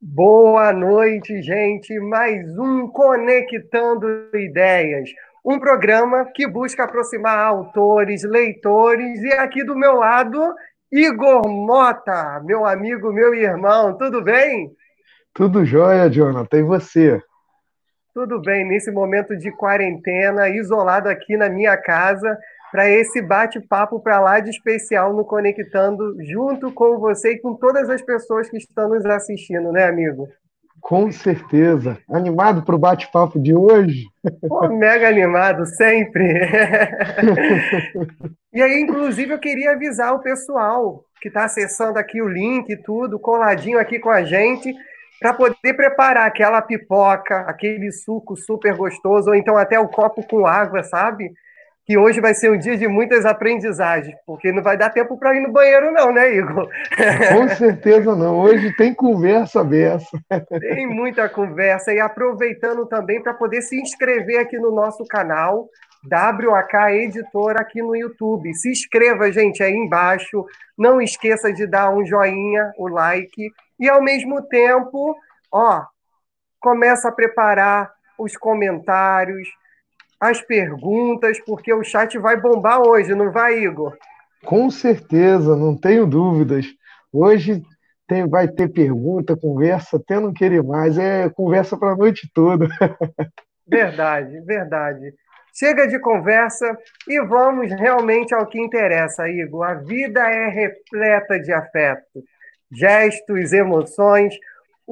Boa noite, gente. Mais um Conectando Ideias. Um programa que busca aproximar autores, leitores. E aqui do meu lado, Igor Mota, meu amigo, meu irmão. Tudo bem? Tudo jóia, Jonathan. E você? Tudo bem. Nesse momento de quarentena, isolado aqui na minha casa, para esse bate-papo para lá de especial no Conectando, junto com você e com todas as pessoas que estão nos assistindo, né, amigo? Com certeza. Animado para o bate-papo de hoje? Pô, mega animado, sempre. e aí, inclusive, eu queria avisar o pessoal que está acessando aqui o link e tudo, coladinho aqui com a gente, para poder preparar aquela pipoca, aquele suco super gostoso, ou então até o copo com água, sabe? Que hoje vai ser um dia de muitas aprendizagens, porque não vai dar tempo para ir no banheiro, não, né, Igor? Com certeza não. Hoje tem conversa dessa. Tem muita conversa. E aproveitando também para poder se inscrever aqui no nosso canal, WAK Editora, aqui no YouTube. Se inscreva, gente, aí embaixo. Não esqueça de dar um joinha, o like. E, ao mesmo tempo, ó, começa a preparar os comentários, as perguntas, porque o chat vai bombar hoje, não vai, Igor? Com certeza, não tenho dúvidas. Hoje tem, vai ter pergunta, conversa, até não querer mais, é conversa para a noite toda. Verdade, verdade. Chega de conversa e vamos realmente ao que interessa, Igor. A vida é repleta de afeto, gestos, emoções,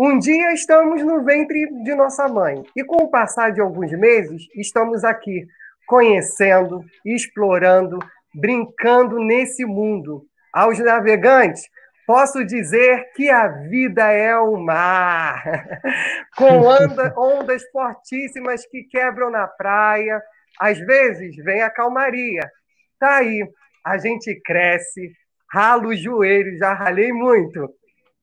um dia estamos no ventre de nossa mãe e, com o passar de alguns meses, estamos aqui, conhecendo, explorando, brincando nesse mundo. Aos navegantes, posso dizer que a vida é o mar, com onda, ondas fortíssimas que quebram na praia. Às vezes vem a calmaria. Tá aí, a gente cresce, rala os joelhos, já ralei muito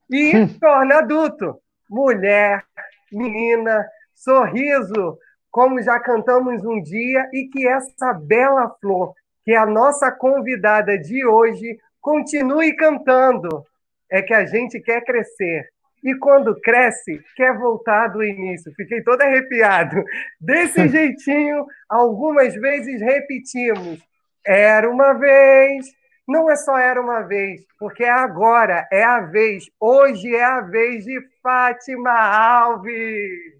e torna adulto. Mulher, menina, sorriso, como já cantamos um dia, e que essa bela flor, que é a nossa convidada de hoje, continue cantando. É que a gente quer crescer. E quando cresce, quer voltar do início. Fiquei todo arrepiado. Desse jeitinho, algumas vezes repetimos. Era uma vez, não é só era uma vez, porque é agora, é a vez. Hoje é a vez de Fátima Alves.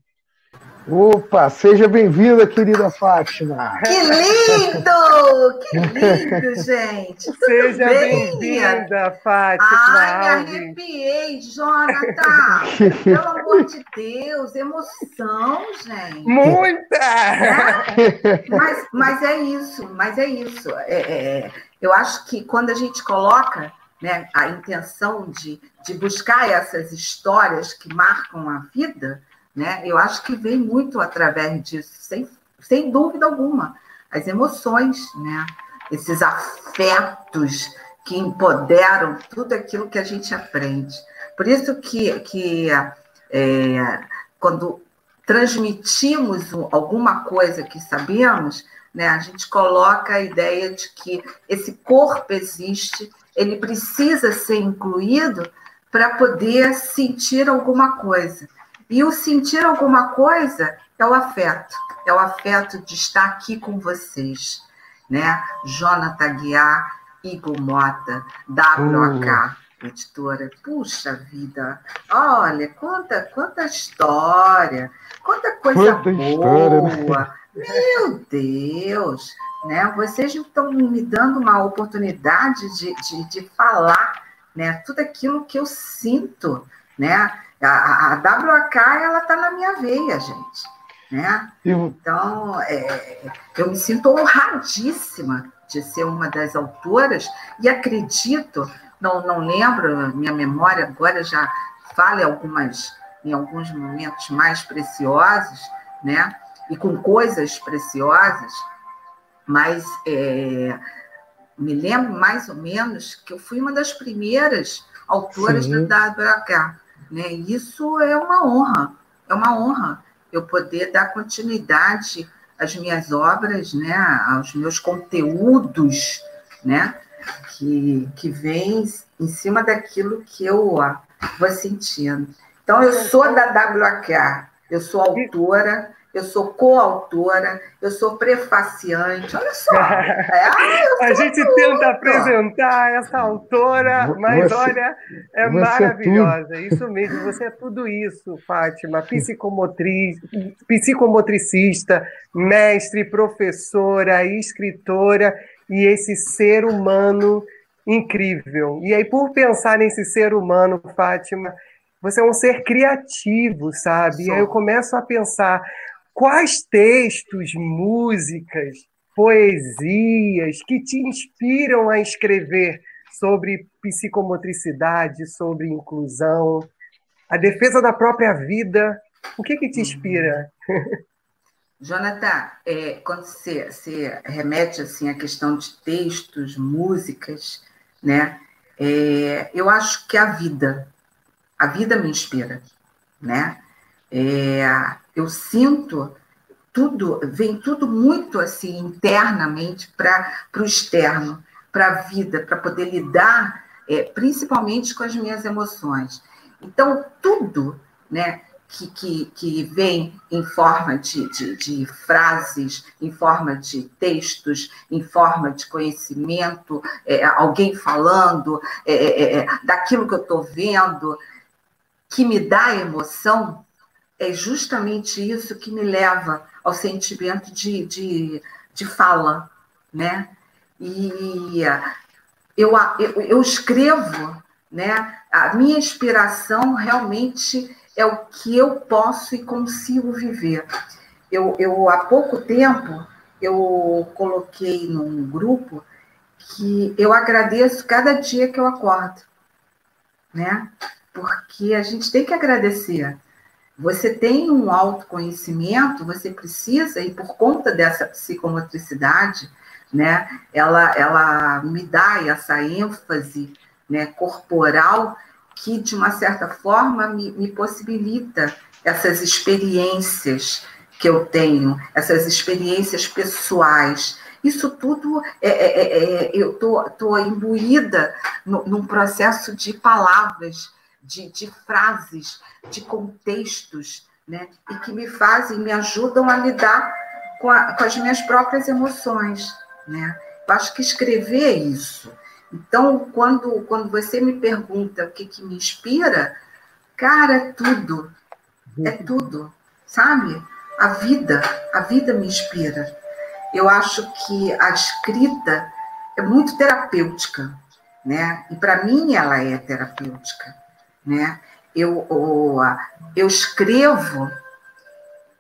Opa, seja bem-vinda, querida Fátima. Que lindo! Que lindo, gente. Tudo seja bem-vinda, Fátima. Ai, Alves. me arrepiei, Jonathan. Pelo amor de Deus, emoção, gente. Muita! É? Mas, mas é isso, mas é isso. É, é, eu acho que quando a gente coloca né, a intenção de, de buscar essas histórias que marcam a vida, né, eu acho que vem muito através disso, sem, sem dúvida alguma. As emoções, né, esses afetos que empoderam tudo aquilo que a gente aprende. Por isso que, que é, quando transmitimos alguma coisa que sabemos, né? A gente coloca a ideia de que esse corpo existe, ele precisa ser incluído para poder sentir alguma coisa. E o sentir alguma coisa é o afeto, é o afeto de estar aqui com vocês, né? Jonathan Guiar, Igor Mota, WK, hum. editora. Puxa vida, olha, quanta, quanta história, quanta coisa quanta boa. História, né? Meu Deus, né? Vocês estão me dando uma oportunidade de, de, de falar, né? Tudo aquilo que eu sinto, né? A, a WAK, está na minha veia, gente, né? Então, é, eu me sinto honradíssima de ser uma das autoras e acredito, não, não lembro, minha memória agora já fala em algumas, em alguns momentos mais preciosos, né? E com coisas preciosas, mas é, me lembro mais ou menos que eu fui uma das primeiras autoras Sim. da WH. Né? Isso é uma honra, é uma honra eu poder dar continuidade às minhas obras, né? aos meus conteúdos, né? que, que vem em cima daquilo que eu ó, vou sentindo. Então, eu sou da WAK, eu sou autora, eu sou coautora, eu sou prefaciante, olha só. É, ah, a gente tudo. tenta apresentar essa autora, mas você, olha, é maravilhosa. É isso mesmo, você é tudo isso, Fátima. Psicomotriz, psicomotricista, mestre, professora, escritora e esse ser humano incrível. E aí, por pensar nesse ser humano, Fátima, você é um ser criativo, sabe? E aí eu começo a pensar quais textos, músicas, poesias que te inspiram a escrever sobre psicomotricidade, sobre inclusão, a defesa da própria vida. O que, que te inspira? Jonathan, é, quando você, você, remete assim à questão de textos, músicas, né? É, eu acho que a vida, a vida me inspira, né? É, eu sinto tudo, vem tudo muito assim internamente para o externo, para a vida, para poder lidar é, principalmente com as minhas emoções. Então, tudo né, que, que, que vem em forma de, de, de, frases, em forma de textos, em forma de conhecimento, é, alguém falando, é, é, é daquilo que eu estou vendo, que me dá emoção, é justamente isso que me leva ao sentimento de, de, de fala, né? E eu, eu, eu escrevo, né? A minha inspiração realmente é o que eu posso e consigo viver. Eu, eu há pouco tempo eu coloquei num grupo que eu agradeço cada dia que eu acordo, né? Porque a gente tem que agradecer. Você tem um autoconhecimento, você precisa, e por conta dessa psicomotricidade, né, ela, ela me dá essa ênfase né, corporal que, de uma certa forma, me, me possibilita essas experiências que eu tenho, essas experiências pessoais. Isso tudo é, é, é, é eu estou imbuída no, num processo de palavras de, de frases, de contextos, né? E que me fazem, me ajudam a lidar com, a, com as minhas próprias emoções, né? Eu acho que escrever é isso. Então, quando, quando você me pergunta o que, que me inspira, cara, é tudo. É tudo, sabe? A vida, a vida me inspira. Eu acho que a escrita é muito terapêutica, né? E para mim ela é terapêutica né? Eu, eu escrevo,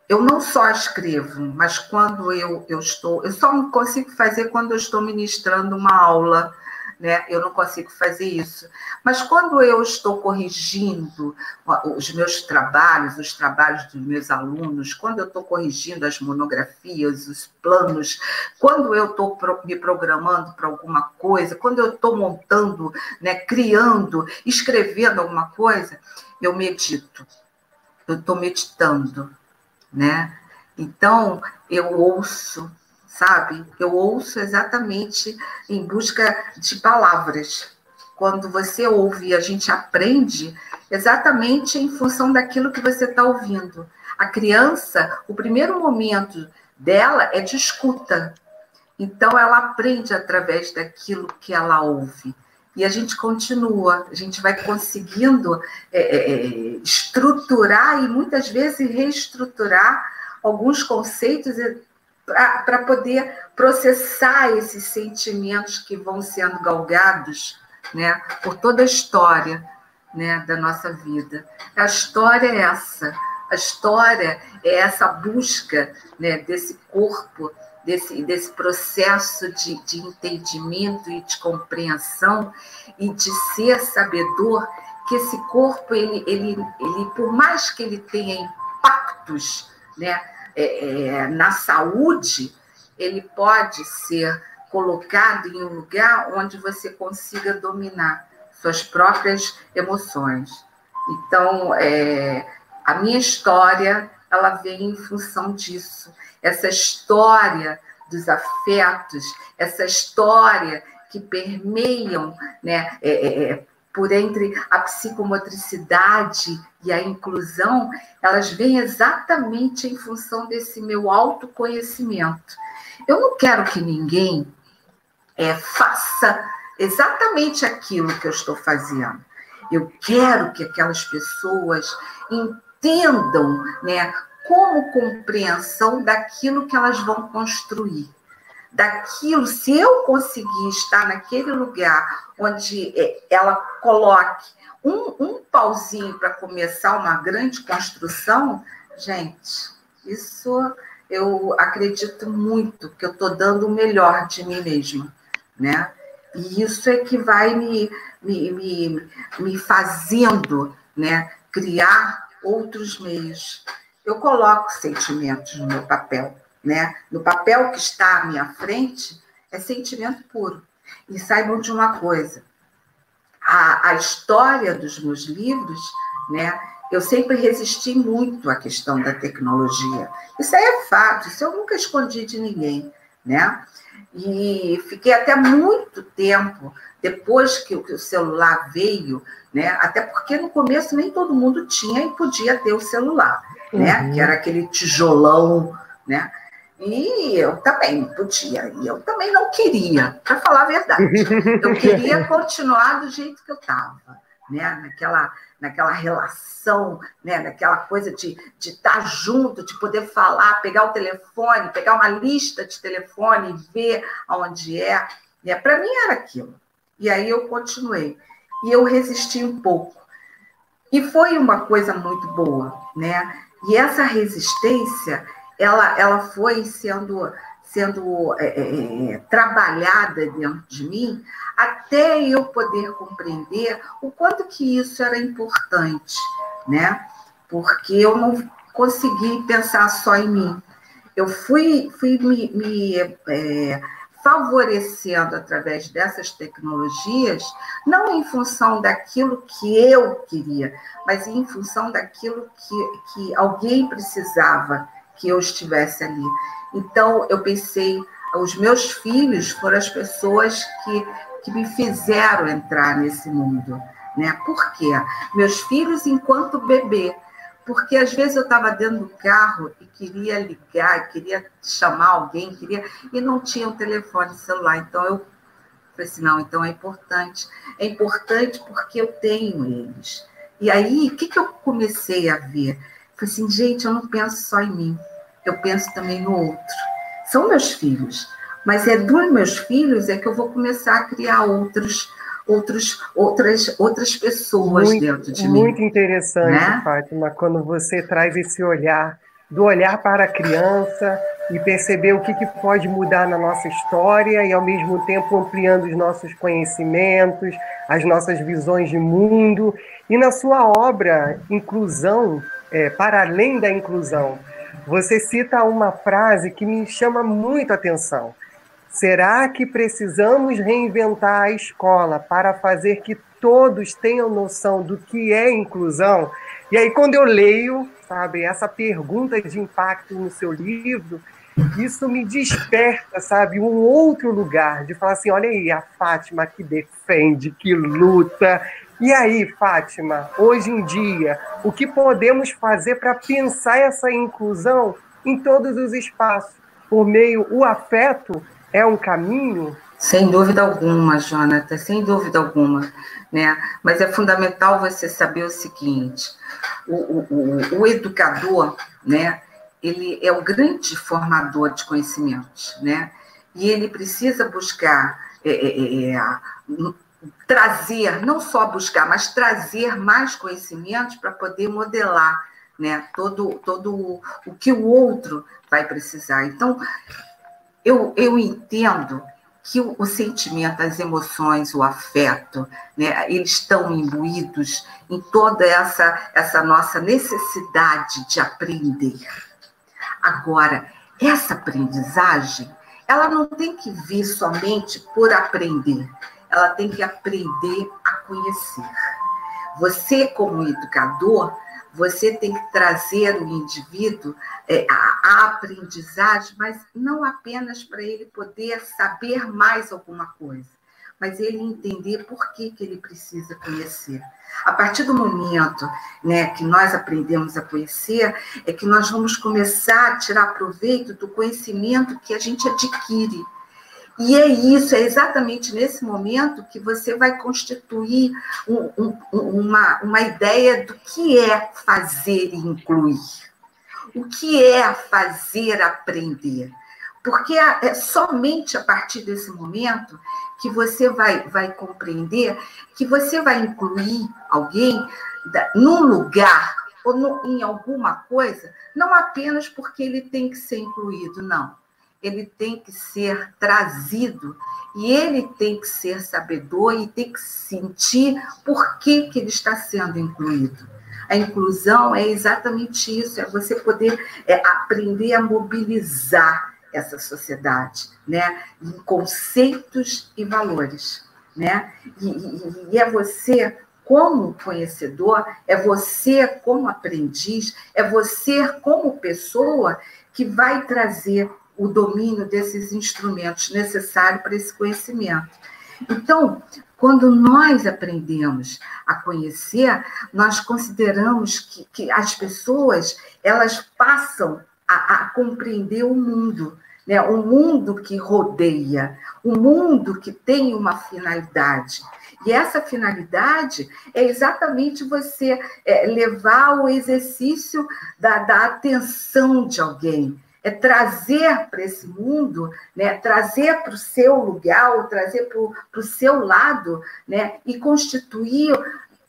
eu não só escrevo, mas quando eu, eu estou, eu só consigo fazer quando eu estou ministrando uma aula né? Eu não consigo fazer isso. Mas quando eu estou corrigindo os meus trabalhos, os trabalhos dos meus alunos, quando eu estou corrigindo as monografias, os planos, quando eu estou me programando para alguma coisa, quando eu estou montando, né, criando, escrevendo alguma coisa, eu medito. Eu estou meditando, né? Então, eu ouço sabe? Eu ouço exatamente em busca de palavras. Quando você ouve, a gente aprende exatamente em função daquilo que você está ouvindo. A criança, o primeiro momento dela é de escuta. Então, ela aprende através daquilo que ela ouve. E a gente continua, a gente vai conseguindo é, é, é estruturar e muitas vezes reestruturar alguns conceitos para poder processar esses sentimentos que vão sendo galgados né, por toda a história né, da nossa vida. A história é essa, a história é essa busca né, desse corpo, desse, desse processo de, de entendimento e de compreensão e de ser sabedor que esse corpo, ele, ele, ele por mais que ele tenha impactos, né, é, é, na saúde, ele pode ser colocado em um lugar onde você consiga dominar suas próprias emoções. Então, é, a minha história ela vem em função disso. Essa história dos afetos, essa história que permeiam né, é, é, é, por entre a psicomotricidade e a inclusão, elas vêm exatamente em função desse meu autoconhecimento. Eu não quero que ninguém é, faça exatamente aquilo que eu estou fazendo. Eu quero que aquelas pessoas entendam né, como compreensão daquilo que elas vão construir. Daquilo, se eu conseguir estar naquele lugar onde é, ela coloque um, um pauzinho para começar uma grande construção, gente, isso eu acredito muito que eu estou dando o melhor de mim mesma, né? E isso é que vai me, me, me, me fazendo né, criar outros meios. Eu coloco sentimentos no meu papel, né? No papel que está à minha frente é sentimento puro. E saibam de uma coisa: a, a história dos meus livros, né? Eu sempre resisti muito à questão da tecnologia. Isso aí é fato, isso eu nunca escondi de ninguém, né? E fiquei até muito tempo depois que o celular veio, né? Até porque no começo nem todo mundo tinha e podia ter o celular, uhum. né? Que era aquele tijolão, né? E eu também podia, e eu também não queria, para falar a verdade. Eu queria continuar do jeito que eu estava, né? Naquela naquela relação, né, naquela coisa de, de estar junto, de poder falar, pegar o telefone, pegar uma lista de telefone e ver aonde é. Né? Para mim era aquilo. E aí eu continuei. E eu resisti um pouco. E foi uma coisa muito boa, né? E essa resistência, ela, ela foi sendo sendo é, é, é, trabalhada dentro de mim até eu poder compreender o quanto que isso era importante, né? Porque eu não consegui pensar só em mim. Eu fui, fui me, me é, favorecendo através dessas tecnologias, não em função daquilo que eu queria, mas em função daquilo que, que alguém precisava que eu estivesse ali. Então, eu pensei, os meus filhos foram as pessoas que, que me fizeram entrar nesse mundo. Né? Por quê? Meus filhos, enquanto bebê, porque às vezes eu estava dentro do carro e queria ligar, queria chamar alguém, queria e não tinha um telefone celular. Então eu falei assim, não, então é importante. É importante porque eu tenho eles. E aí, o que, que eu comecei a ver? Falei assim, gente, eu não penso só em mim eu penso também no outro. São meus filhos, mas é dos meus filhos é que eu vou começar a criar outros, outros, outras, outras pessoas muito, dentro de muito mim. Muito interessante, né? Fátima, quando você traz esse olhar do olhar para a criança e perceber o que, que pode mudar na nossa história e, ao mesmo tempo, ampliando os nossos conhecimentos, as nossas visões de mundo. E na sua obra, Inclusão, é, para além da inclusão, você cita uma frase que me chama muito a atenção. Será que precisamos reinventar a escola para fazer que todos tenham noção do que é inclusão? E aí, quando eu leio, sabe, essa pergunta de impacto no seu livro, isso me desperta, sabe, um outro lugar de falar assim: olha aí, a Fátima que defende, que luta, e aí, Fátima, hoje em dia, o que podemos fazer para pensar essa inclusão em todos os espaços? Por meio, o afeto é um caminho? Sem dúvida alguma, Jonathan, sem dúvida alguma. Né? Mas é fundamental você saber o seguinte: o, o, o, o educador, né, ele é o grande formador de conhecimentos, né? E ele precisa buscar é, é, é, trazer, não só buscar, mas trazer mais conhecimentos para poder modelar né, todo, todo o, que o outro vai precisar. Então, eu, eu entendo que o, o, sentimento, as emoções, o afeto, né, eles estão imbuídos em toda essa, essa nossa necessidade de aprender. Agora, essa aprendizagem, ela não tem que vir somente por aprender, ela tem que aprender a conhecer. Você, como educador, você tem que trazer o indivíduo é, a, aprendizagem, mas não apenas para ele poder saber mais alguma coisa, mas ele entender por que, que ele precisa conhecer. A partir do momento né, que nós aprendemos a conhecer, é que nós vamos começar a tirar proveito do conhecimento que a gente adquire. E é isso, é exatamente nesse momento que você vai constituir um, um, uma, uma ideia do que é fazer incluir. O que é fazer aprender. Porque é somente a partir desse momento que você vai, vai compreender que você vai incluir alguém num lugar ou no, em alguma coisa, não apenas porque ele tem que ser incluído, não ele tem que ser trazido e ele tem que ser sabedor e tem que sentir por que, que ele está sendo incluído. A inclusão é exatamente isso, é você poder é, aprender a mobilizar essa sociedade, né, em conceitos e valores, né, e, e, e é você como conhecedor, é você como aprendiz, é você como pessoa que vai trazer o domínio desses instrumentos necessários para esse conhecimento. Então, quando nós aprendemos a conhecer, nós consideramos que, que as pessoas elas passam a, a compreender o mundo, né? o mundo que rodeia, o mundo que tem uma finalidade. E essa finalidade é exatamente você é, levar o exercício da, da atenção de alguém, é trazer para esse mundo, né, trazer para o seu lugar, trazer para o seu lado, né, e constituir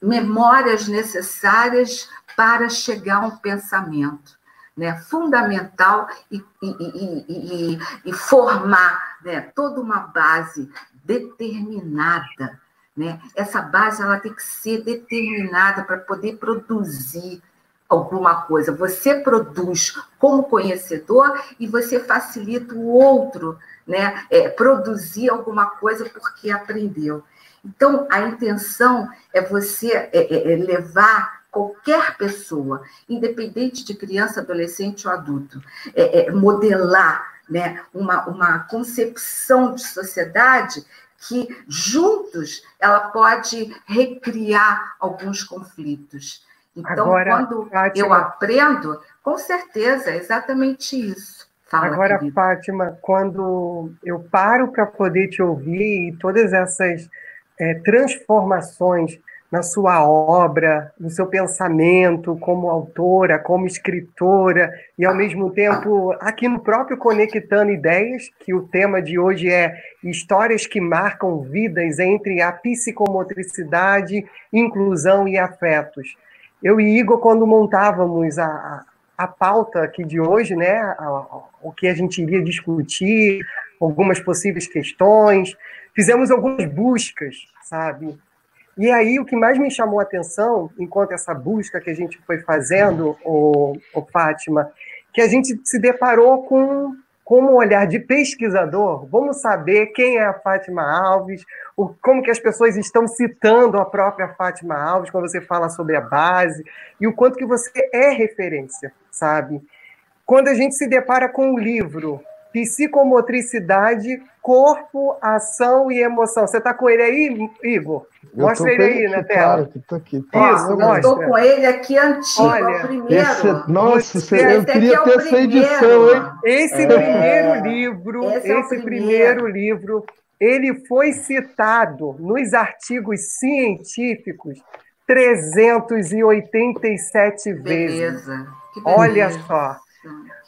memórias necessárias para chegar a um pensamento. Né, fundamental e, e, e, e formar né, toda uma base determinada. Né? Essa base ela tem que ser determinada para poder produzir alguma coisa. Você produz como conhecedor e você facilita o outro, né? É, produzir alguma coisa porque aprendeu. Então, a intenção é você é, é, é levar qualquer pessoa, independente de criança, adolescente ou adulto, é, é, modelar né, uma, uma concepção de sociedade que juntos ela pode recriar alguns conflitos. Então, Agora, quando Fátima, eu aprendo, com certeza, é exatamente isso. Fala, Agora, querido. Fátima, quando eu paro para poder te ouvir e todas essas é, transformações na sua obra, no seu pensamento como autora, como escritora, e ao mesmo tempo aqui no próprio Conectando Ideias, que o tema de hoje é histórias que marcam vidas entre a psicomotricidade, inclusão e afetos eu e Igor, quando montávamos a, a pauta aqui de hoje, né, a, o que a gente iria discutir, algumas possíveis questões, fizemos algumas buscas, sabe? E aí o que mais me chamou a atenção, enquanto essa busca que a gente foi fazendo, o, o Fátima, que a gente se deparou com como olhar de pesquisador, vamos saber quem é a Fátima Alves, o, como que as pessoas estão citando a própria Fátima Alves quando você fala sobre a base, e o quanto que você é referência, sabe? Quando a gente se depara com o livro Psicomotricidade, Corpo, Ação e Emoção. Você está com ele aí, Igor? Mostra ele aí na tela. Claro que aqui. Tá, Isso, eu estou com ele aqui antigo, Olha, é primeiro. Esse, é- nossa, esse, eu queria é ter essa edição, hein? Esse é, primeiro livro, esse, é esse primeiro. primeiro livro, ele foi citado nos artigos científicos 387 vezes. Beleza. Olha só.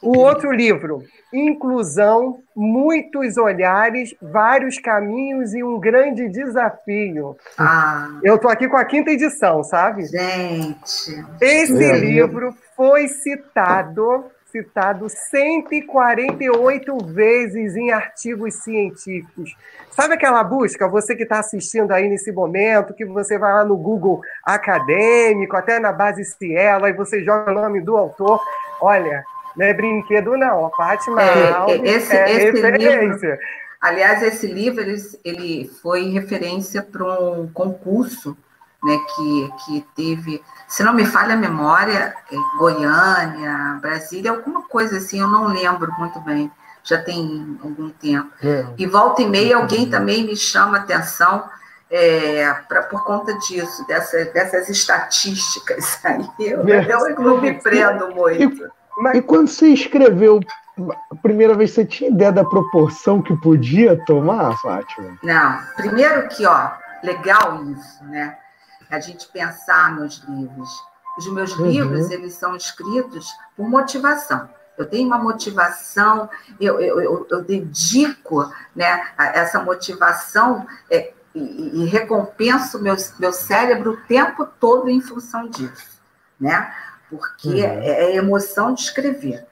O outro livro, Inclusão, Muitos Olhares, Vários Caminhos e um Grande Desafio. Ah. Eu estou aqui com a quinta edição, sabe? Gente. Esse é. livro foi citado citado 148 vezes em artigos científicos. Sabe aquela busca, você que está assistindo aí nesse momento, que você vai lá no Google acadêmico, até na base Cielo, e você joga o nome do autor. Olha, não é brinquedo, não. A Fátima é, Alves esse, é esse referência. Livro, aliás, esse livro ele, ele foi referência para um concurso né, que, que teve, se não me falha a memória, é Goiânia, Brasília, alguma coisa assim, eu não lembro muito bem, já tem algum tempo. É. E volta e meia alguém também me chama atenção é, pra, por conta disso, dessa, dessas estatísticas aí. Eu, é. eu não me prendo muito. E, e quando você escreveu a primeira vez você tinha ideia da proporção que podia tomar, Fátima? Não. Primeiro que, ó, legal isso, né? A gente pensar nos livros. Os meus uhum. livros, eles são escritos por motivação. Eu tenho uma motivação, eu, eu, eu, eu dedico né, essa motivação é, e, e, recompenso meu, meu cérebro o tempo todo em função disso, né? Porque uhum. é, é emoção de escrever.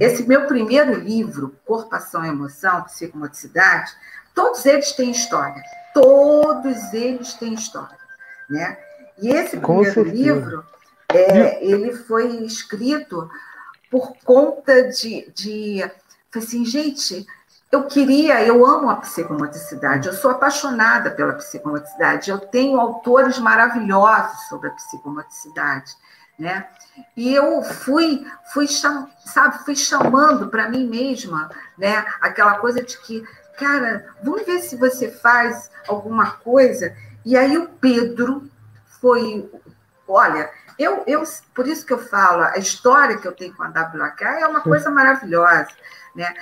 Esse meu primeiro livro, Corpo, Ação e Emoção, Psicomotricidade, todos eles têm história. Todos eles têm história. Né? E esse primeiro livro, é, ele foi escrito por conta de, de. Assim, gente, eu queria, eu amo a psicomotricidade, eu sou apaixonada pela psicomotricidade, eu tenho autores maravilhosos sobre a psicomotricidade né? E eu fui, fui sabe, fui chamando para mim mesma, né? Aquela coisa de que, cara, vamos ver se você faz alguma coisa. E aí o Pedro foi, olha, eu, eu, por isso que eu falo, a história que eu tenho com a WK é uma coisa maravilhosa, né?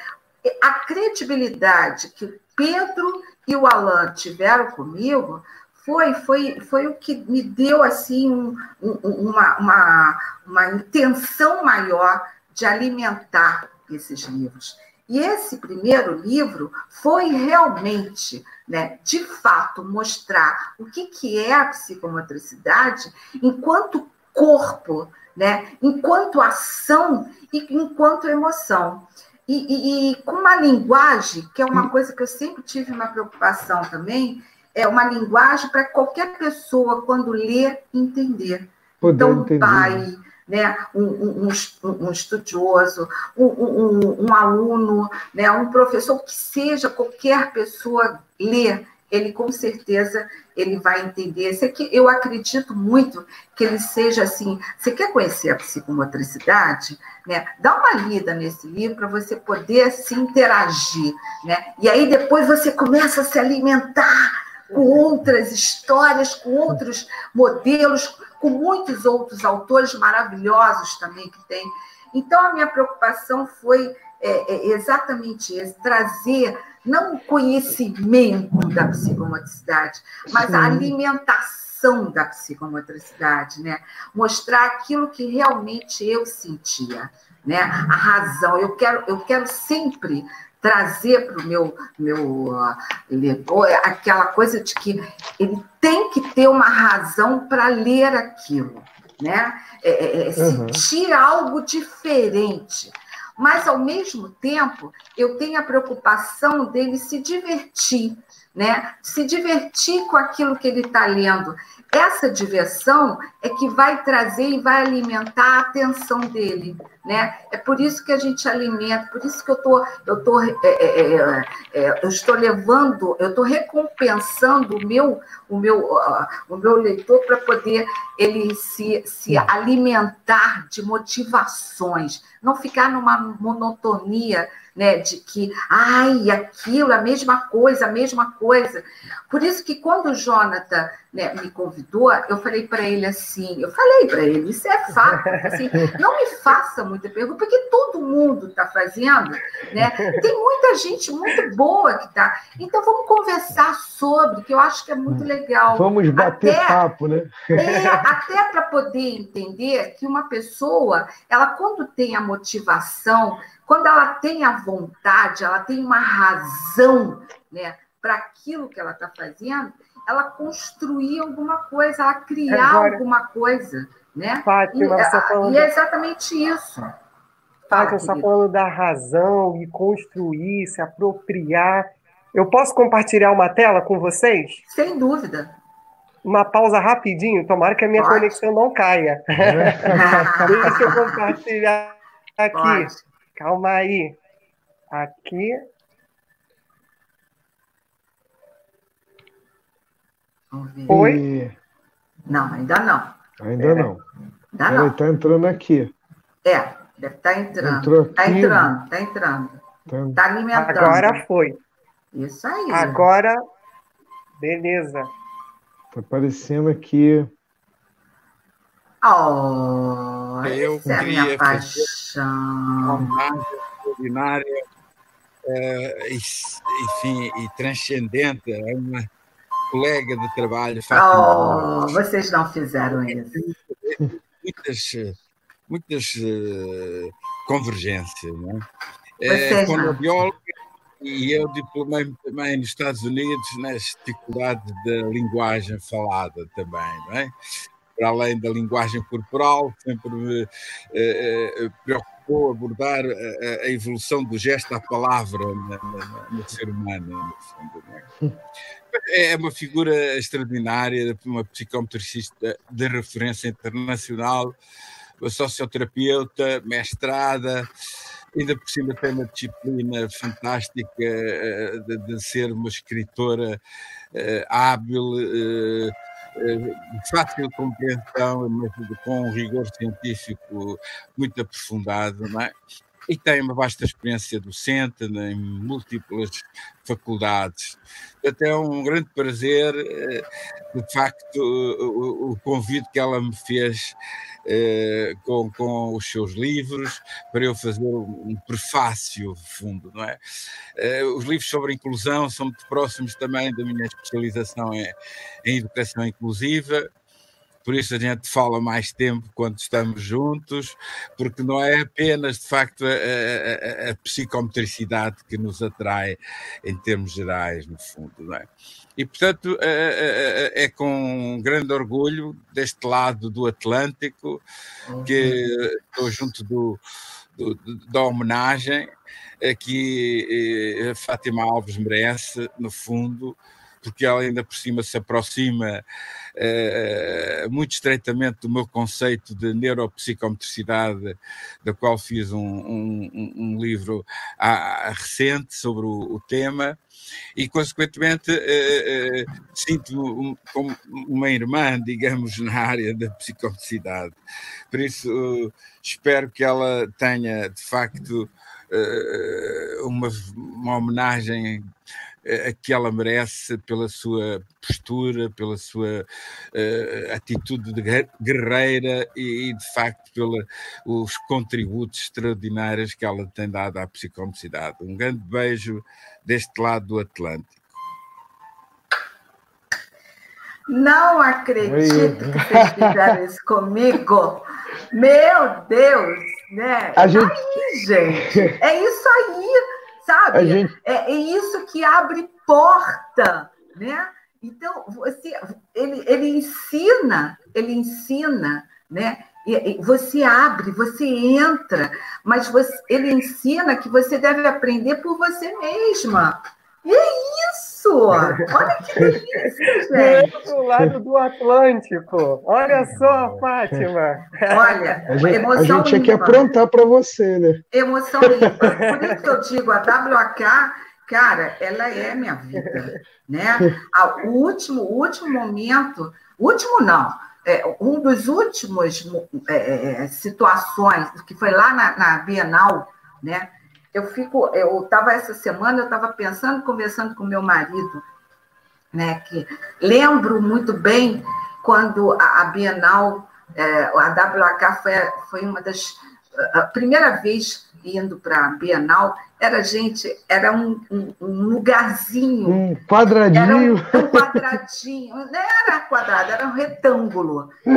A credibilidade que o Pedro e o Alan tiveram comigo foi, foi, foi o que me deu assim um, um, uma, uma, uma intenção maior de alimentar esses livros. E esse primeiro livro foi realmente, né, de fato, mostrar o que, que é a psicomotricidade enquanto corpo, né, enquanto ação e enquanto emoção. E, e, e, com uma linguagem, que é uma coisa que eu sempre tive uma preocupação também, é uma linguagem para qualquer pessoa, quando ler, entender. Poder então, um entender. pai, né, um, um, um, um estudioso, um, aluno, né, um professor, que seja qualquer pessoa ler, ele com certeza ele vai entender. Esse aqui, eu acredito muito que ele seja assim. Você quer conhecer a psicomotricidade? Né? Dá uma lida nesse livro para você poder se interagir. Né? E aí depois você começa a se alimentar com outras histórias, com outros modelos, com muitos outros autores maravilhosos também que tem. Então, a minha preocupação foi é, é exatamente esse, trazer não o conhecimento da psicomotricidade, mas a alimentação da psicomotricidade, né? Mostrar aquilo que realmente eu sentia, né? A razão. Eu quero, eu quero sempre trazer para o meu, meu leitor aquela coisa de que ele tem que ter uma razão para ler aquilo, né? É, é, é uhum. sentir algo diferente. Mas, ao mesmo tempo, eu tenho a preocupação dele se divertir, né? Se divertir com aquilo que ele está lendo. Essa diversão é que vai trazer e vai alimentar a atenção dele né? É por isso que a gente alimenta, por isso que eu tô, eu tô, é, é, é, é eu estou levando, eu estou recompensando o meu, o meu, uh, o meu leitor para poder ele se, se alimentar de motivações, não ficar numa monotonia né, de que, ai, aquilo, a mesma coisa, a mesma coisa. Por isso que quando o Jonathan né, me convidou, eu falei para ele assim, eu falei para ele, isso é fato, assim, não me faça muita pergunta, porque todo mundo está fazendo, né? Tem muita gente muito boa que está. Então vamos conversar sobre, que eu acho que é muito legal. Vamos bater até, papo, né? É, até para poder entender que uma pessoa, ela quando tem a motivação, quando ela tem a vontade, ela tem uma razão né, para aquilo que ela está fazendo, ela construir alguma coisa, ela criar Agora, alguma coisa. Né? Fátima, e, tá falando... e é exatamente isso. Fátima, você está falando da razão e construir, se apropriar. Eu posso compartilhar uma tela com vocês? Sem dúvida. Uma pausa rapidinho, tomara que a minha Pode. conexão não caia. Deixa eu compartilhar aqui. Pode. Calma aí. Aqui. Oi? Não, ainda não. Ainda é. não. Ainda não. Está entrando aqui. É, deve estar tá entrando. Está entrando, está entrando. Está alimentando. Agora foi. Isso aí. Agora, beleza. Está aparecendo aqui. Oh, eu essa é a minha paixão. Extraordinária, uh, enfim, e transcendente. É uma colega de trabalho. Fátima. Oh, vocês não fizeram isso. Muitas, muitas uh, convergências. Não é? Vocês Como não. bióloga, e eu diplomei-me também nos Estados Unidos nas dificuldades da linguagem falada também, não é? Para além da linguagem corporal, sempre me uh, preocupou abordar a, a, evolução do gesto à palavra no, no, no ser humano, no fundo. Não é? É uma figura extraordinária, uma psicometricista de referência internacional, uma socioterapeuta, mestrada, ainda por cima tem uma disciplina fantástica de, de ser uma escritora hábil, de fácil compreensão, mas com um rigor científico muito aprofundado, não é? E tem uma vasta experiência docente em múltiplas faculdades. Até é um grande prazer, de facto, o, convite que ela me fez com, com os seus livros, para eu fazer um prefácio fundo, não é? Os livros sobre inclusão são muito próximos também da minha especialização em, em educação inclusiva, por isso a gente fala mais tempo quando estamos juntos, porque não é apenas, de facto, a, a, a psicometricidade que nos atrai em termos gerais, no fundo, não é? E, portanto, é, com grande orgulho deste lado do Atlântico que estou junto do, do, da homenagem que a Fátima Alves merece, no fundo, porque ela ainda por cima se aproxima uh, muito estreitamente do meu conceito de neuropsicometricidade, da qual fiz um, um, um livro a, a recente sobre o, o, tema, e consequentemente uh, uh, sinto-me como uma irmã, digamos, na área da psicometricidade. Por isso espero que ela tenha, de facto, uma, uma homenagem que ela merece pela sua postura, pela sua uh, atitude de guerreira e, e, de facto, pelos contributos extraordinários que ela tem dado à psicomocidade. Um grande beijo deste lado do Atlântico. Não acredito Oi. que vocês fizeram isso comigo. Meu Deus, né? A gente... Aí, gente, é isso aí sabe? Gente... É, é, isso que abre porta, né? Então, você, ele, ele ensina, ele ensina, né? E, você abre, você entra, mas você, ele ensina que você deve aprender por você mesma. E é isso! Olha que delícia, gente! Do outro lado do Atlântico. Olha só, Fátima. Olha, a gente, emoção a gente tinha que aprontar para você, né? Emoção limpa. Por isso que eu digo, a WAK, cara, ela é minha vida. Né? O último, último momento, último não, é, um dos últimos é, é, situações, que foi lá na, na Bienal, né? Eu fico, eu estava essa semana, eu estava pensando, conversando com meu marido, né, que lembro muito bem quando a, a Bienal, é, a WAK foi, foi uma das, a primeira vez indo para a Bienal, era, gente, era um, um, um lugarzinho. Um quadradinho. Era um, um, quadradinho. Não era quadrado, era um retângulo. Né?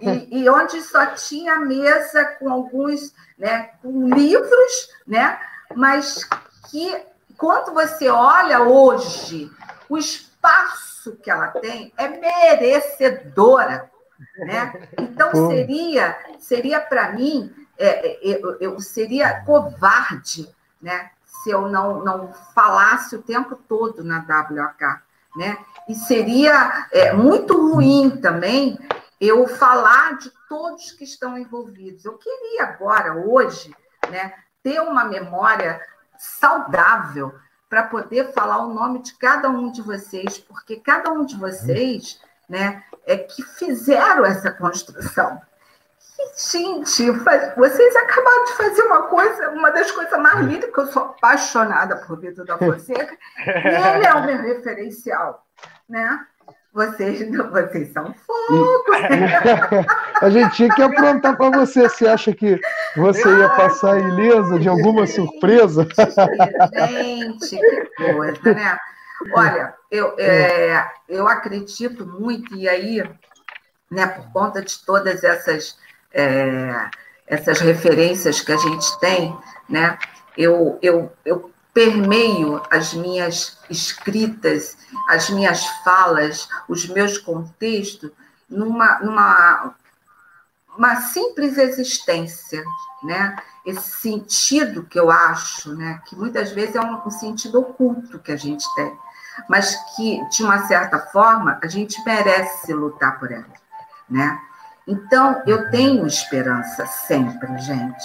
E, e, onde só tinha mesa com alguns, né, com livros, né? Mas que, quando você olha hoje, o espaço que ela tem é merecedora. Né? Então, seria, seria para mim é, eu, eu, seria covarde né, se eu não, não falasse o tempo todo na WAK. Né? E seria é, muito ruim também eu falar de todos que estão envolvidos. Eu queria agora, hoje, né, ter uma memória saudável para poder falar o nome de cada um de vocês, porque cada um de vocês né, é que fizeram essa construção. E gente, vocês acabaram de fazer uma coisa, uma das coisas mais lindas, que eu sou apaixonada por Vitor da Fonseca, e ele é o meu referencial, né? Vocês, vocês são fogo. A gente tinha que aprontar para você. Você acha que você ia passar ilesa de alguma surpresa? Gente, que coisa, né? Olha, eu, é, eu acredito muito, e aí, né, por conta de todas essas, é, essas referências que a gente tem, né, eu, eu, eu permeio as minhas escritas, as minhas falas, os meus contextos numa, numa uma simples existência, né? Esse sentido que eu acho, né? Que muitas vezes é um, um sentido oculto que a gente tem, mas que de uma certa forma a gente merece lutar por ela, né? Então eu tenho esperança sempre, gente.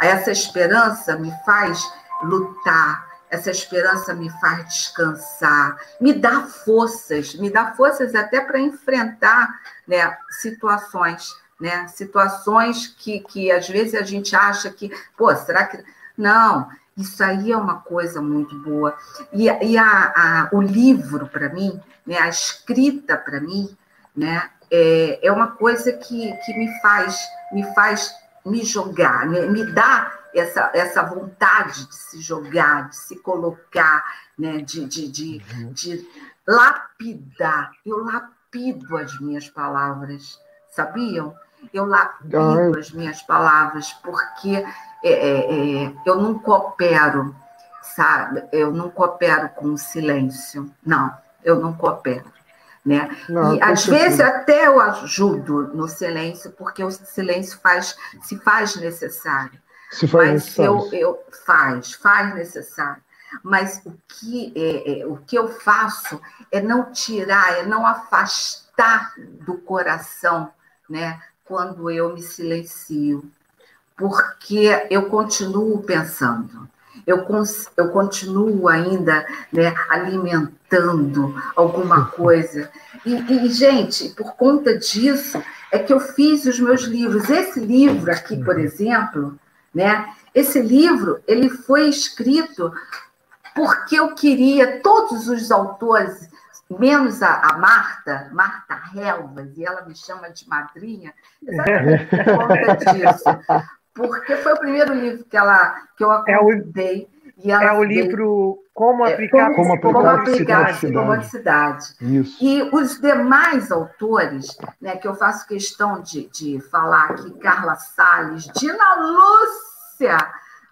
Essa esperança me faz lutar, essa esperança me faz descansar, me dá forças, me dá forças até para enfrentar né, situações, né? Situações que, que às vezes a gente acha que, pô, será que. Não, isso aí é uma coisa muito boa. E, e a, a o livro, para mim, né, a escrita, para mim, né, é, é uma coisa que, que me faz me faz me jogar, né, me dá essa, essa vontade de se jogar, de se colocar, né, de, de, de, uhum. de lapidar. Eu lapido as minhas palavras, sabiam? Eu lapido as minhas palavras, porque é, é, é, eu não coopero, sabe? Eu não coopero com o silêncio. Não, eu não coopero. Né? Não, e às vezes até eu ajudo no silêncio, porque o silêncio faz, se faz necessário. Se faz mas necessário. Eu, eu faz, faz necessário. Mas o que, é, é, o que eu faço é não tirar, é não afastar do coração, né? Quando eu me silencio, porque eu continuo pensando, eu, eu continuo ainda né, alimentando alguma coisa. E, e, gente, por conta disso, é que eu fiz os meus livros. Esse livro aqui, por uhum. exemplo, né? Esse livro ele foi escrito porque eu queria todos os autores, menos a, a Marta, Marta Helvas, e ela me chama de madrinha, exatamente por conta disso. Porque foi o primeiro livro que, ela, que eu acordei. É o, é o livro Como é, Aplicar, como, como, como aplicar psicomodicidade. Isso. E os demais autores, né, que eu faço questão de, de falar aqui, Carla Salles, Dina Lúcia,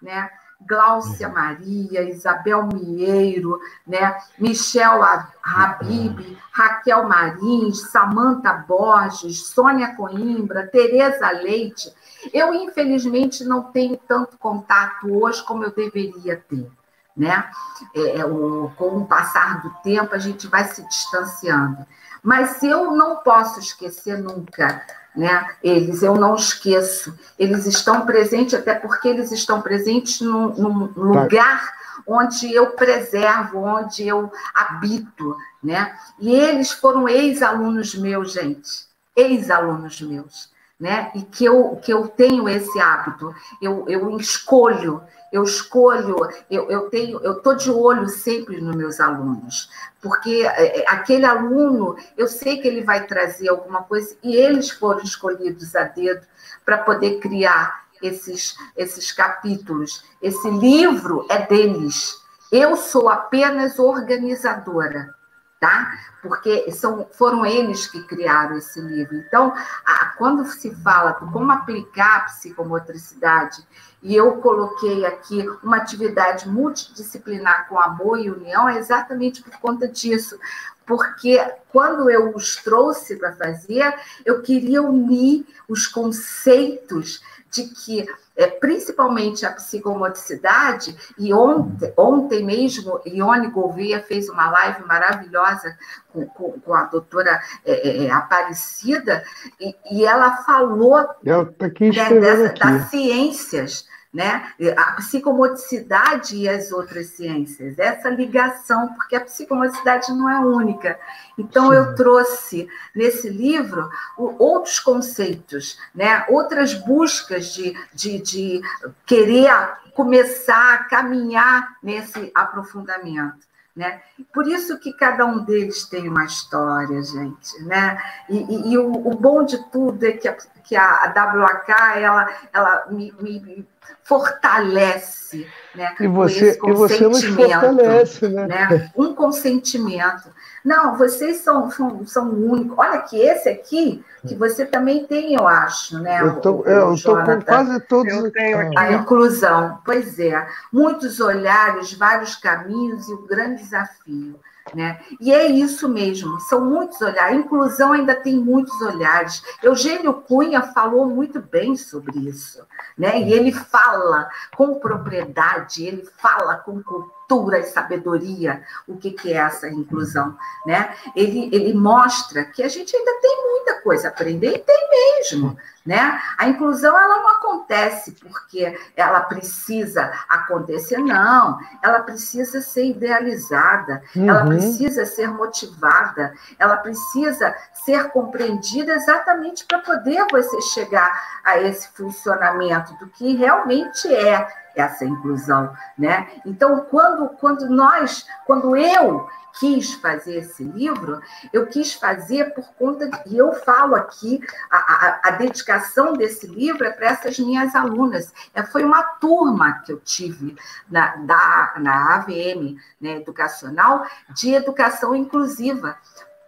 né? Gláucia Maria, Isabel Mieiro, né? Michel Habib, Raquel Marins, Samanta Borges, Sônia Coimbra, Tereza Leite. Eu, infelizmente, não tenho tanto contato hoje como eu deveria ter. Né? É, é o, com o passar do tempo, a gente vai se distanciando. Mas eu não posso esquecer nunca né? Eles, eu não esqueço. Eles estão presentes, até porque eles estão presentes num, num tá. lugar onde eu preservo, onde eu habito, né? E eles foram ex-alunos meus, gente, ex-alunos meus né? E que eu, que eu tenho esse hábito, eu, eu escolho, eu escolho, eu, eu tenho, eu estou de olho sempre nos meus alunos, porque é, é, aquele aluno, eu sei que ele vai trazer alguma coisa, e eles foram escolhidos a dedo para poder criar esses, esses capítulos. Esse livro é deles. Eu sou apenas organizadora tá? Porque são, foram eles que criaram esse livro. Então, a, quando se fala de como aplicar a psicomotricidade, e eu coloquei aqui uma atividade multidisciplinar com amor e união, é exatamente por conta disso. Porque quando eu os trouxe para fazer, eu queria unir os conceitos de que é, principalmente a psicomotricidade, e ontem, ontem mesmo, Ione Gouveia fez uma live maravilhosa com, com, com a doutora é, é, é Aparecida, e, e, ela falou ela tá né, dessa, das ciências, né? A psicomotricidade e as outras ciências, essa ligação, porque a psicomotricidade não é única. Então, Sim. eu trouxe nesse livro outros conceitos, né? outras buscas de, de, de querer começar a caminhar nesse aprofundamento. Né? Por isso que cada um deles tem uma história, gente. Né? E, e, e o, o, bom de tudo é que a, que a WAK ela, ela me, me fortalece né, e você, e você nos fortalece, né? né? Um consentimento. Não, vocês são, são, são únicos. Olha que esse aqui, que você também tem, eu acho, né? Eu estou com quase todos. Eu tenho aqui. A inclusão, pois é. Muitos olhares, vários caminhos e o grande desafio. Né? E é isso mesmo, são muitos olhares. A inclusão ainda tem muitos olhares. Eugênio Cunha falou muito bem sobre isso. Né? E ele fala com propriedade, ele fala com cultura e sabedoria o que, que é essa inclusão. Né? Ele, ele mostra que a gente ainda tem muita coisa a aprender, e tem mesmo. Né? A inclusão ela não acontece porque ela precisa acontecer, não. Ela precisa ser idealizada, uhum. ela precisa ser motivada, ela precisa ser compreendida exatamente para poder você chegar a esse funcionamento do que realmente é essa inclusão, né? Então, quando, quando nós, quando eu quis fazer esse livro, eu quis fazer por conta de, e eu falo aqui, a, a, a dedicação desse livro é para essas minhas alunas. É, foi uma turma que eu tive na, da, na AVM né, educacional de educação inclusiva.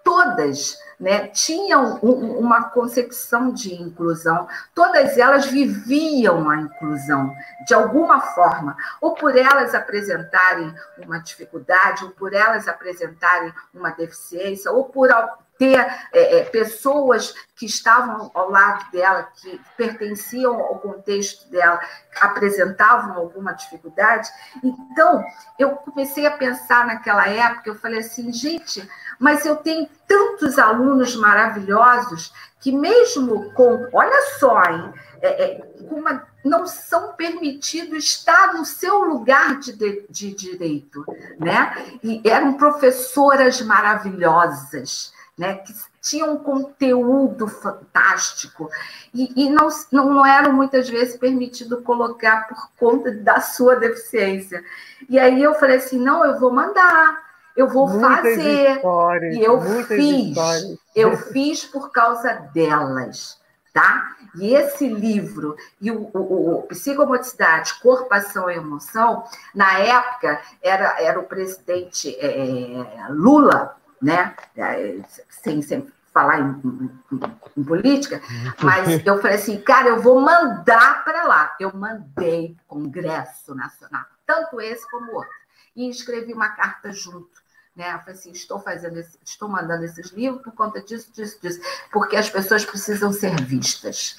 Todas né, tinham um, uma concepção de inclusão, todas elas viviam a inclusão de alguma forma, ou por elas apresentarem uma dificuldade, ou por elas apresentarem uma deficiência, ou por ter é, é, pessoas que estavam ao lado dela, que pertenciam ao contexto dela, apresentavam alguma dificuldade. Então, eu comecei a pensar naquela época, eu falei assim, gente, mas eu tenho tantos alunos maravilhosos que mesmo com, olha só, hein, é, é, uma, não são permitidos estar no seu lugar de, de, de direito, né? E eram professoras maravilhosas, né? Que tinham um conteúdo fantástico e, e não, não, não eram muitas vezes permitido colocar por conta da sua deficiência. E aí eu falei assim, não, eu vou mandar, eu vou muitas fazer. E eu fiz. Histórias. Eu fiz por causa delas, tá? E esse livro, e o, o, o Psicomotricidade, Corpo, Ação e Emoção, na época era, era o presidente é, Lula, né? É, sem, sem falar em, em, em, política, mas eu falei assim, cara, eu vou mandar para lá. Eu mandei Congresso Nacional, tanto esse como o outro, e escrevi uma carta junto né? Eu falei assim, estou fazendo, esse, estou mandando esses livros por conta disso, disso, disso, porque as pessoas precisam ser vistas.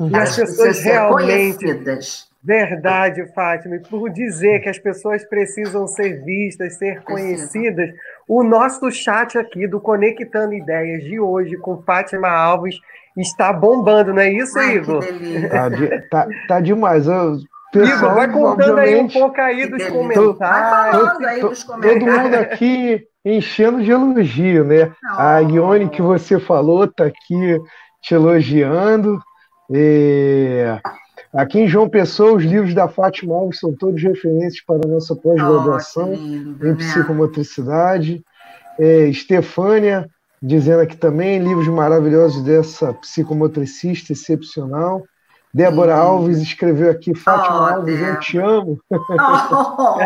E as pessoas realmente conhecidas. Verdade, Fátima. E por dizer que as pessoas precisam ser vistas, ser conhecidas, o nosso chat aqui do Conectando Ideias de hoje com Fátima Alves está bombando, não é isso, Ai, Igor? Tá, tá, tá, demais. Eu Pessoal, vai contando aí um pouco aí dos comentários. Vai falando aí dos comentários. Todo mundo aqui enchendo de elogio, né? Oh. A Ione que você falou tá aqui te elogiando. E... Aqui em João Pessoa, os livros da Fátima Alves são todos referências para a nossa pós-graduação oh, em né? psicomotricidade. É, Estefânia dizendo aqui também, livros maravilhosos dessa psicomotricista excepcional. Débora Sim. Alves escreveu aqui, Fátima oh, Alves, Débora. eu te amo. Oh,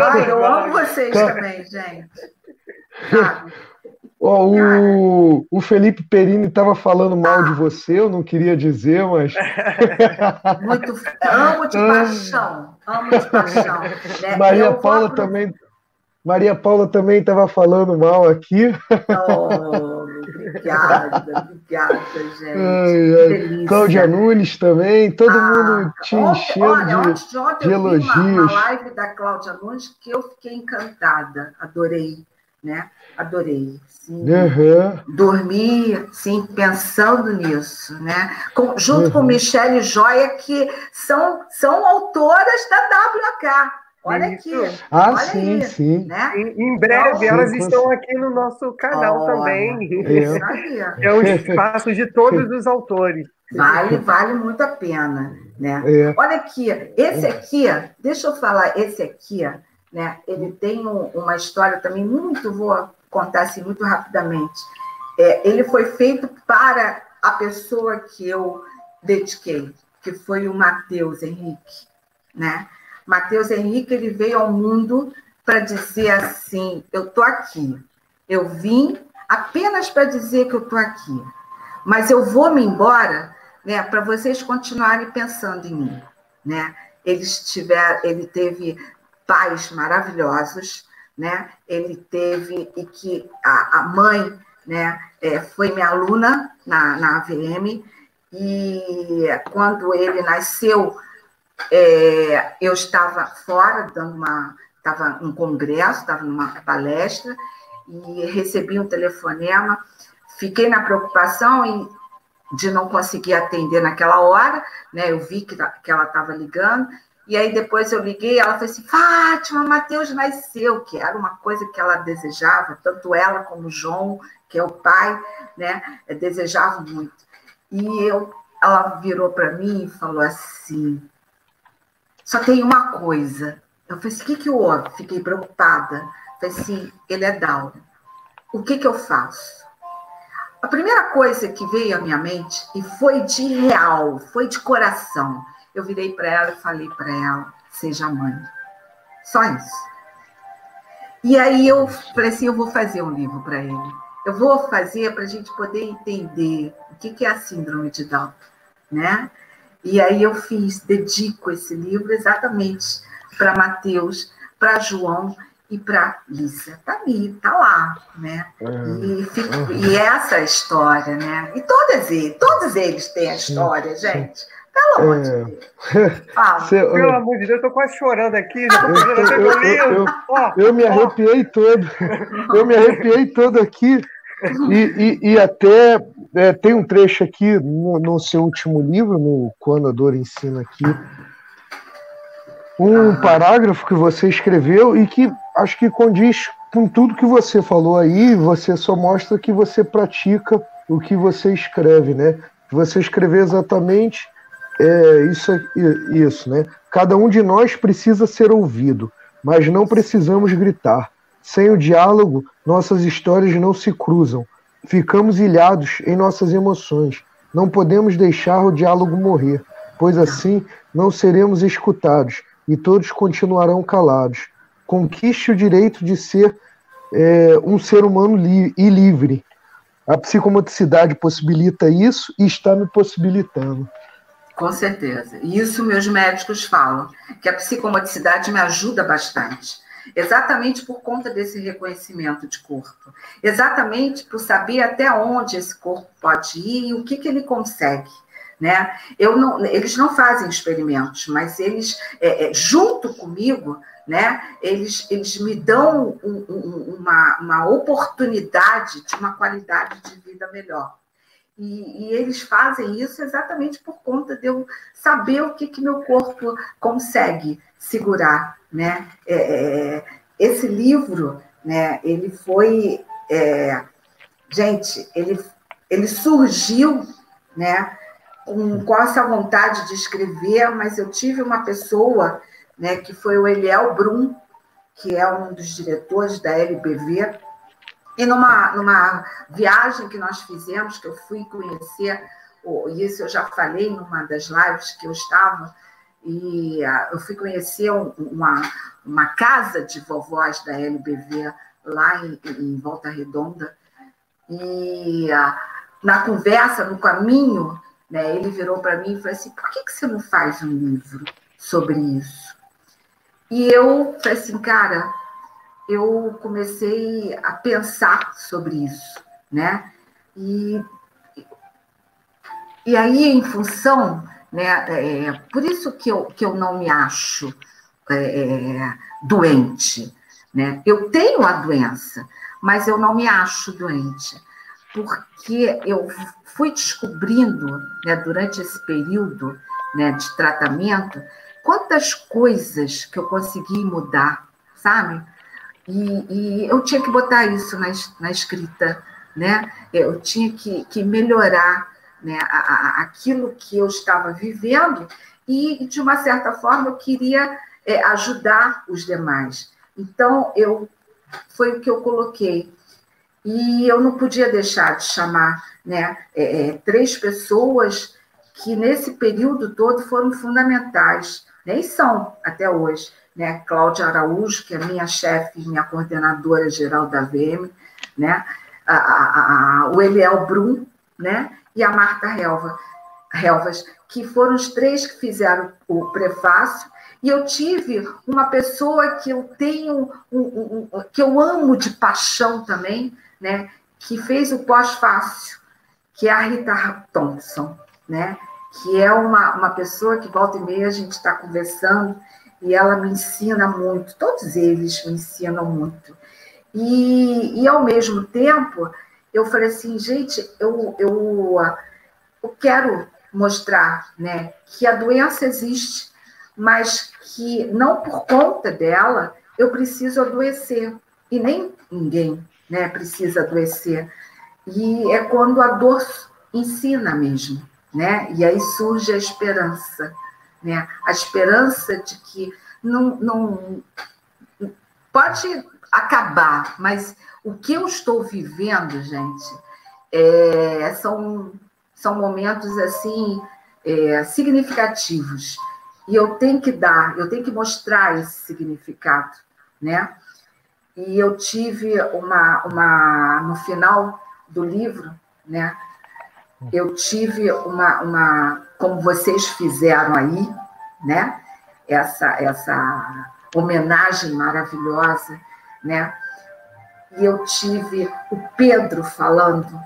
Ai, eu amo vocês também, gente. Oh, o, o Felipe Perini estava falando mal de você, eu não queria dizer, mas. Muito, amo de paixão, amo de paixão. Né? Maria Paula vou... também. Maria Paula também estava falando mal aqui. Oh. Obrigada, obrigada, gente. Ai, ai. Cláudia Nunes também, todo ah, mundo te enchendo olha, de, ontem, ontem de elogios. Eu vi uma, uma live da Cláudia Nunes que eu fiquei encantada, adorei. né? Adorei. Sim. Uhum. Dormi, sim, pensando nisso, né? Com, junto uhum. com Michelle Joia, que são, são autoras da WK. Olha aqui. Ah, olha sim, aí, sim. Né? Em, em breve, elas estão aqui no nosso canal olha, também. É. é um espaço de todos os autores. Vale, vale muito a pena, né? É. Olha aqui, esse aqui, deixa eu falar, esse aqui, né? Ele tem um, uma história também muito, vou contar assim muito rapidamente. É, ele foi feito para a pessoa que eu dediquei, que foi o Matheus Henrique, né? Matheus Henrique ele veio ao mundo para dizer assim: eu tô aqui, eu vim apenas para dizer que eu tô aqui, mas eu vou me embora, né? Para vocês continuarem pensando em mim, né? Ele tiver, ele teve pais maravilhosos, né? Ele teve e que a, a mãe, né? É, foi minha aluna na, na AVM e quando ele nasceu é, eu estava fora, dando uma, estava um congresso, estava numa palestra, e recebi um telefonema, fiquei na preocupação e de não conseguir atender naquela hora, né? Eu vi que, que ela estava ligando, e aí depois eu liguei, ela falou assim: Fátima, Mateus nasceu, que era uma coisa que ela desejava, tanto ela como João, que é o pai, né? Desejavam muito. E eu, ela virou para mim e falou assim: só tem uma coisa. Eu falei assim, o que, que houve? Fiquei preocupada. Falei assim, ele é Down. O que, que eu faço? A primeira coisa que veio à minha mente, e foi de real, foi de coração, eu virei para ela e falei para ela, seja mãe. Só isso. E aí eu falei assim, eu vou fazer um livro para ele. Eu vou fazer para a gente poder entender o que, que é a síndrome de Down, né? E aí eu fiz, dedico esse livro exatamente para Mateus, para João e para Lícia. Está ali, está lá, né? Uhum. E, fico, uhum. e essa é a história, né? E todos eles, todos eles têm a história, gente. Pelo amor de é. Deus. Pelo amor de Deus, eu tô quase chorando aqui. Já tô eu, eu, eu, eu, me arrepiei todo. Eu me arrepiei todo aqui. E, e, e até é, tem um trecho aqui no, no, seu último livro, no Quando a Dor Ensina aqui, um parágrafo que você escreveu e que acho que condiz com tudo que você falou aí, você só mostra que você pratica o que você escreve, né? Você escreveu exatamente é, isso, isso, né? Cada um de nós precisa ser ouvido, mas não precisamos gritar. Sem o diálogo, nossas histórias não se cruzam. Ficamos ilhados em nossas emoções. Não podemos deixar o diálogo morrer, pois assim não seremos escutados e todos continuarão calados. Conquiste o direito de ser é, um ser humano li e livre. A psicomotricidade possibilita isso e está me possibilitando. Com certeza. Isso meus médicos falam, que a psicomotricidade me ajuda bastante exatamente por conta desse reconhecimento de corpo, exatamente por saber até onde esse corpo pode ir e o que, que ele consegue. Né? Eu não, eles não fazem experimentos, mas eles, é, é, junto comigo, né, eles, eles me dão um, um, uma, uma oportunidade de uma qualidade de vida melhor. E, e, eles fazem isso exatamente por conta de eu saber o que, que meu corpo consegue segurar, né? É, é, esse livro, né? Ele foi, é, gente, ele, ele surgiu, né? Com, com essa vontade de escrever, mas eu tive uma pessoa, né? Que foi o Eliel Brum, que é um dos diretores da LBV, e numa, numa viagem que nós fizemos, que eu fui conhecer, isso eu já falei numa das lives que eu estava, e uh, eu fui conhecer uma, uma casa de vovós da LBV lá em, em Volta Redonda, e uh, na conversa, no caminho, né, ele virou para mim e falou assim: por que, que você não faz um livro sobre isso? E eu falei assim, cara, eu comecei a pensar sobre isso, né? E, e aí, em função, né? É, por isso que eu, que eu não me acho é, doente, né? Eu tenho a doença, mas eu não me acho doente, porque eu fui descobrindo, né, durante esse período né, de tratamento, quantas coisas que eu consegui mudar, sabe? E, e eu tinha que botar isso na, na escrita, né? Eu tinha que, que melhorar né, a, a, aquilo que eu estava vivendo e, de uma certa forma, eu queria é, ajudar os demais. Então, eu foi o que eu coloquei. E eu não podia deixar de chamar né, é, é três pessoas que, nesse período todo, foram fundamentais, e são até hoje. Né, Cláudia Araújo, que é minha chefe minha coordenadora geral da VM, né, a, a, a, o Eliel Brum, né, e a Marta Helva, Helvas, que foram os três que fizeram o prefácio, e eu tive uma pessoa que eu tenho, um, um, um, que eu amo de paixão também, né, que fez o pós-fácil, que é a Rita Thompson, né, que é uma, uma pessoa que volta e meia a gente está conversando e ela me ensina muito, todos eles me ensinam muito. E, e ao mesmo tempo, eu falei assim, gente, eu, eu, eu quero mostrar né, que a doença existe, mas que não por conta dela eu preciso adoecer. E nem ninguém né, precisa adoecer. E é quando a dor ensina mesmo, né? E aí surge a esperança, né? A esperança de que não, não pode acabar, mas o que eu estou vivendo, gente, é, são, são momentos assim é, significativos. E eu tenho que dar, eu tenho que mostrar esse significado, né? E eu tive uma, uma no final do livro, né? Eu tive uma, uma como vocês fizeram aí, né? Essa, essa homenagem maravilhosa, né? E eu tive o Pedro falando,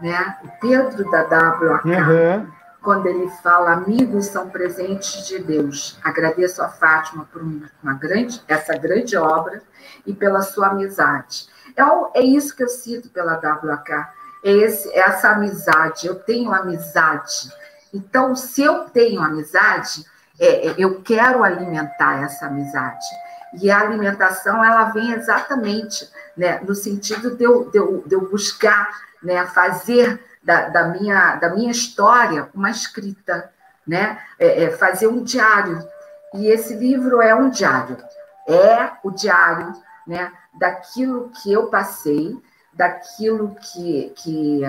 né? O Pedro da WAK, uhum. quando ele fala: amigos são presentes de Deus. Agradeço a Fátima por uma grande, essa grande obra e pela sua amizade. É, é isso que eu sinto pela WAK, esse, essa amizade. Eu tenho amizade. Então, se eu tenho amizade, é, é, eu quero alimentar essa amizade. E a alimentação, ela vem exatamente né, no sentido de eu, de eu, de eu buscar né, fazer da, da, minha, da minha história uma escrita, né, é, é fazer um diário. E esse livro é um diário. É o diário né, daquilo que eu passei, daquilo que, que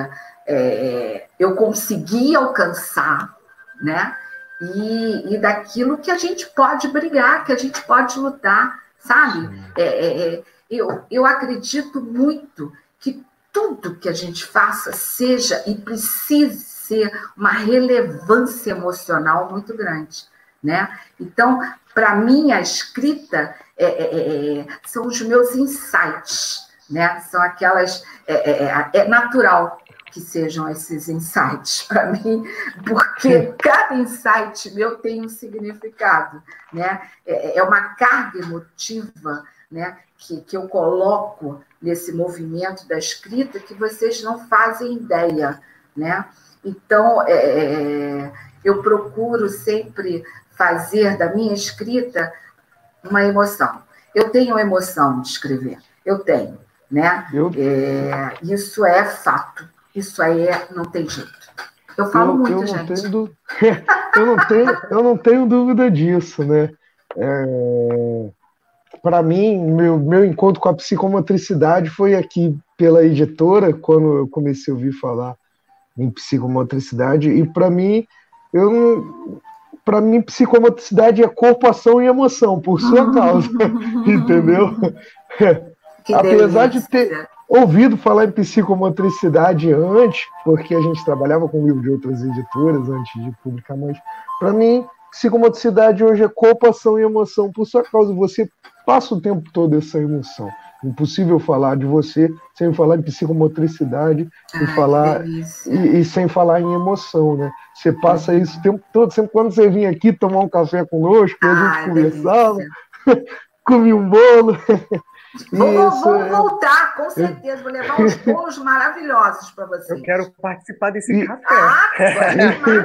é, eu consegui alcançar, né? E, e daquilo que a gente pode brigar, que a gente pode lutar, sabe? É, é, é, eu, eu acredito muito que tudo que a gente faça seja e precise ser uma relevância emocional muito grande, né? Então, para mim, a escrita é, é, é, são os meus insights, né? São aquelas. É, é, é natural que sejam esses insights para mim, porque cada insight meu tem um significado, né? É, é uma carga emotiva, né? Que, que eu coloco nesse movimento da escrita que vocês não fazem ideia, né? Então, é, eu procuro sempre fazer da minha escrita uma emoção. Eu tenho emoção de escrever, eu tenho, né? É, isso é fato, isso aí é, não tem jeito. Eu falo eu, muito, eu gente. Tenho, eu, não tenho, eu não tenho dúvida disso, né? É, Para mim, meu, meu encontro com a psicomotricidade foi aqui pela editora, quando eu comecei a ouvir falar em psicomotricidade, e para mim, eu para mim, psicomotricidade é corpo, ação e emoção, por sua causa. entendeu? Apesar de ter ouvido falar em psicomotricidade antes, porque a gente trabalhava com livro de outras editoras antes de publicar, mas para mim, psicomotricidade hoje é corpo, ação e emoção, por sua causa. Você passa o tempo todo essa emoção. Impossível falar de você sem falar em psicomotricidade Ai, falar e, e, sem falar em emoção, né? Você passa isso o tempo todo, sempre quando você vinha aqui tomar um café conosco, a gente conversava, comia um bolo. Vou, vou é. voltar, com certeza. Vou levar uns bolos maravilhosos para vocês. Eu quero participar desse e... café. Ah,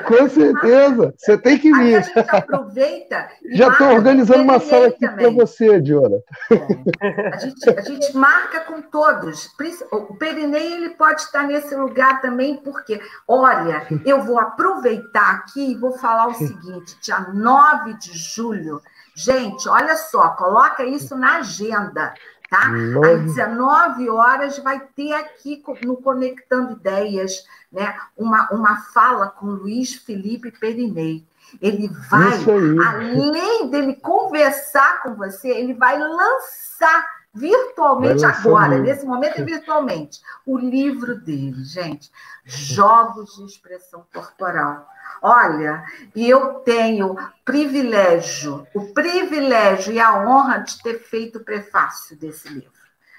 com certeza. Você tem que vir. Aí a gente aproveita. Já estou organizando uma sala aqui para você, Diora. É. A, gente, a gente marca com todos. O Perinei ele pode estar nesse lugar também, porque, olha, eu vou aproveitar aqui e vou falar o seguinte: dia 9 de julho. Gente, olha só, coloca isso na agenda. Tá? Às 19 horas vai ter aqui no Conectando Ideias né, uma, uma fala com Luiz Felipe Perinei. Ele vai, além dele conversar com você, ele vai lançar virtualmente vai agora, nesse momento virtualmente, o livro dele, gente, Jogos de Expressão Corporal. Olha, e eu tenho privilégio, o privilégio e a honra de ter feito o prefácio desse livro.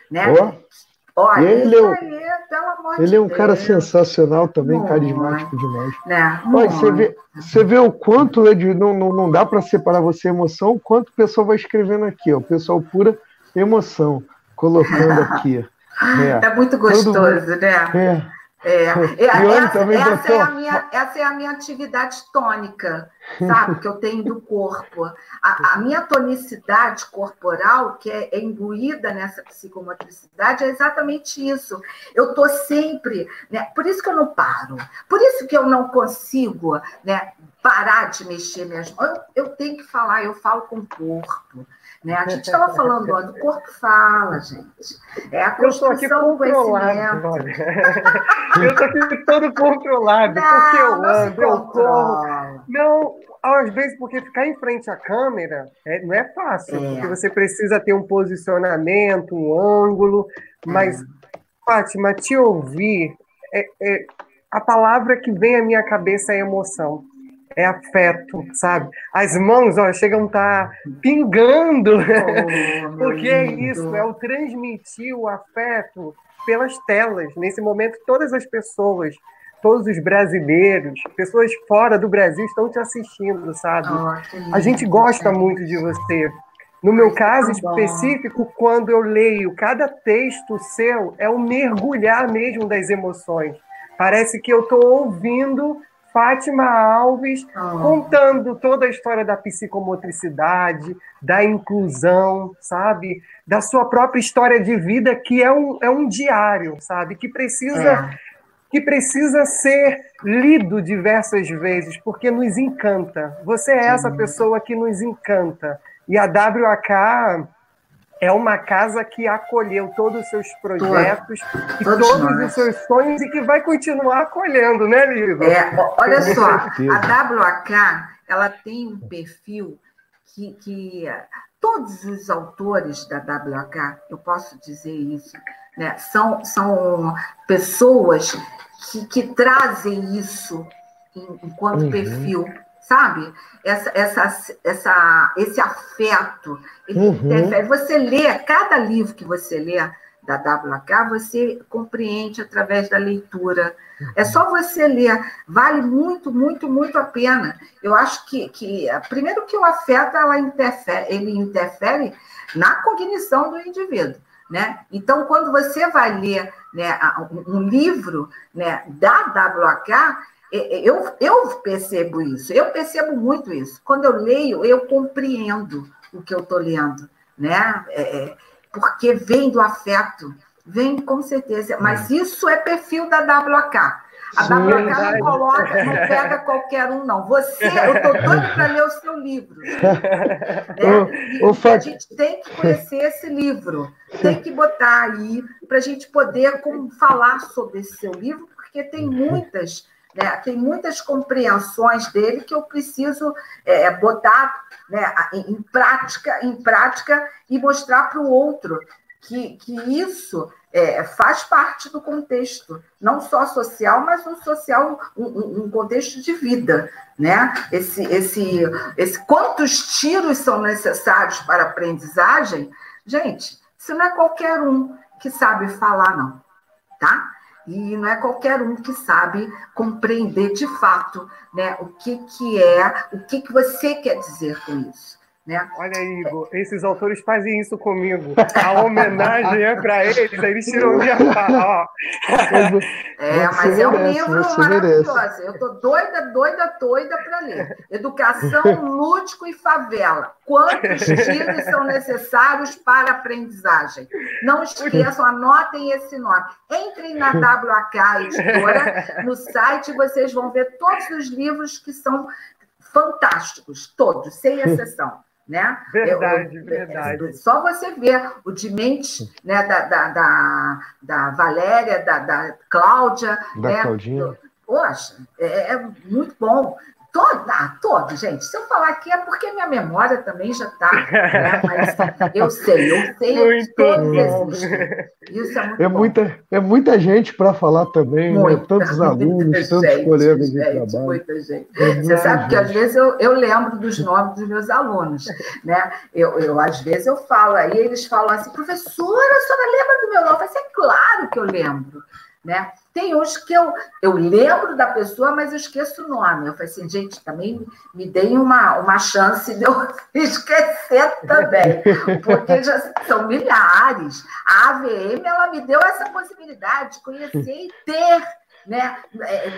Né? Oh. Olha, ele, é, um, aí, ele é um cara sensacional também, Muito, carismático demais. Né? Olha, você, vê, você vê o quanto é de, não, não, não dá para separar você emoção, o quanto o pessoal vai escrevendo aqui, ó, o pessoal pura emoção, colocando aqui. Né? É muito gostoso, Todo, né? É. É, é essa, essa, é minha, essa é a minha atividade tônica, sabe, que eu tenho do corpo. A, a minha tonicidade corporal, que é, é imbuída nessa psicomotricidade, é exatamente isso. Eu estou sempre, né, por isso que eu não paro, por isso que eu não consigo né, parar de mexer minhas mãos. Eu, eu tenho que falar, eu falo com o corpo. Né? A gente estava falando, ó, do corpo fala, gente. É a construção do conhecimento. eu estou aqui todo controlado, não, porque eu ando, eu corro. Não, às vezes, porque ficar em frente à câmera é, não é fácil, é. porque você precisa ter um posicionamento, um ângulo, mas, é. Fátima, te ouvir, é, é, a palavra que vem à minha cabeça é emoção é afeto, sabe? As mãos, ó, chegam a estar tá pingando, oh, porque é isso, é o transmitir o afeto pelas telas. Nesse momento, todas as pessoas, todos os brasileiros, pessoas fora do Brasil estão te assistindo, sabe? Oh, a gente gosta muito de você. No meu caso específico, quando eu leio cada texto seu, é um mergulhar mesmo das emoções. Parece que eu estou ouvindo Fátima Alves, ah. contando toda a história da psicomotricidade, da inclusão, sabe? Da sua própria história de vida, que é um, é um diário, sabe? Que precisa, é. Que precisa ser lido diversas vezes, porque nos encanta. Você é essa pessoa que nos encanta. E a WAK é uma casa que acolheu todos os seus projetos e todos nós. os seus sonhos e que vai continuar acolhendo, né, Lido? É, olha só, a WAK ela tem um perfil que, que todos os autores da WAK, eu posso dizer isso, né, são, são pessoas que, que trazem isso enquanto uhum. perfil sabe? Essa, essa, essa, esse afeto. Uhum. Você lê, cada livro que você lê da WK, você compreende através da leitura. É só você ler. Vale muito, muito, muito a pena. Eu acho que, que primeiro que o afeto ela interfere, ele interfere na cognição do indivíduo. Né? Então, quando você vai ler né, um livro né, da WK, é, é, eu, eu percebo isso, eu percebo muito isso. Quando eu leio, eu compreendo o que eu estou lendo, né? É, é, porque vem do afeto, vem com certeza. Mas isso é perfil da WK. A WK não coloca, não pega qualquer um, não. Você, eu estou doido para ler o seu livro. Né? O, o a gente tem que conhecer esse livro, tem que botar aí para a gente poder como, falar sobre esse seu livro, porque tem muitas né? Tem muitas compreensões dele que eu preciso é, é botar né, em, prática, em prática e mostrar para o outro que, que isso é, faz parte do contexto, não só social, mas um social, um, um, contexto de vida, né? Esse, esse, esse, quantos tiros são necessários para aprendizagem? Gente, isso não é qualquer um que sabe falar, não, tá? E não é qualquer um que sabe compreender de fato né, o que, que é, o que, que você quer dizer com isso. Né? Olha aí, Igor, esses autores fazem isso comigo. A homenagem é para eles, aí eles tiram minha fala. É, mas é um livro maravilhoso. Merece. Eu tô doida, doida, doida para ler. Educação, Lúdico e Favela. Quantos tiros são necessários para aprendizagem? Não esqueçam, anotem esse nome. Entrem na WK Editora, no site, vocês vão ver todos os livros que são fantásticos, todos, sem exceção. Né? Verdade, eu, eu, verdade. Só você ver o de mente né, da, da, da, da Valéria, da, da Cláudia. Da né? Claudinha. Poxa, é, é muito bom. Todo, ah, todo, gente. Se eu falar aqui é porque minha memória também já está. Né? Mas eu sei, eu sei muito todos existem. Isso é muito é bom. Muita, é muita gente para falar também, né? muita, né? tantos alunos, tantos gente, colegas de gente, trabalho. Muita gente. É Você sabe gente. que às vezes eu, eu lembro dos nomes dos meus alunos. Né? Eu, eu, às vezes eu falo, aí eles falam assim, professora, a senhora lembra do meu nome? Eu falo, é claro que eu lembro. Né? Tem uns que eu, eu lembro da pessoa, mas eu esqueço o nome. Eu falei assim, gente, também me deem uma, uma chance de eu esquecer também, porque já são milhares. A AVM ela me deu essa possibilidade de conhecer e ter né?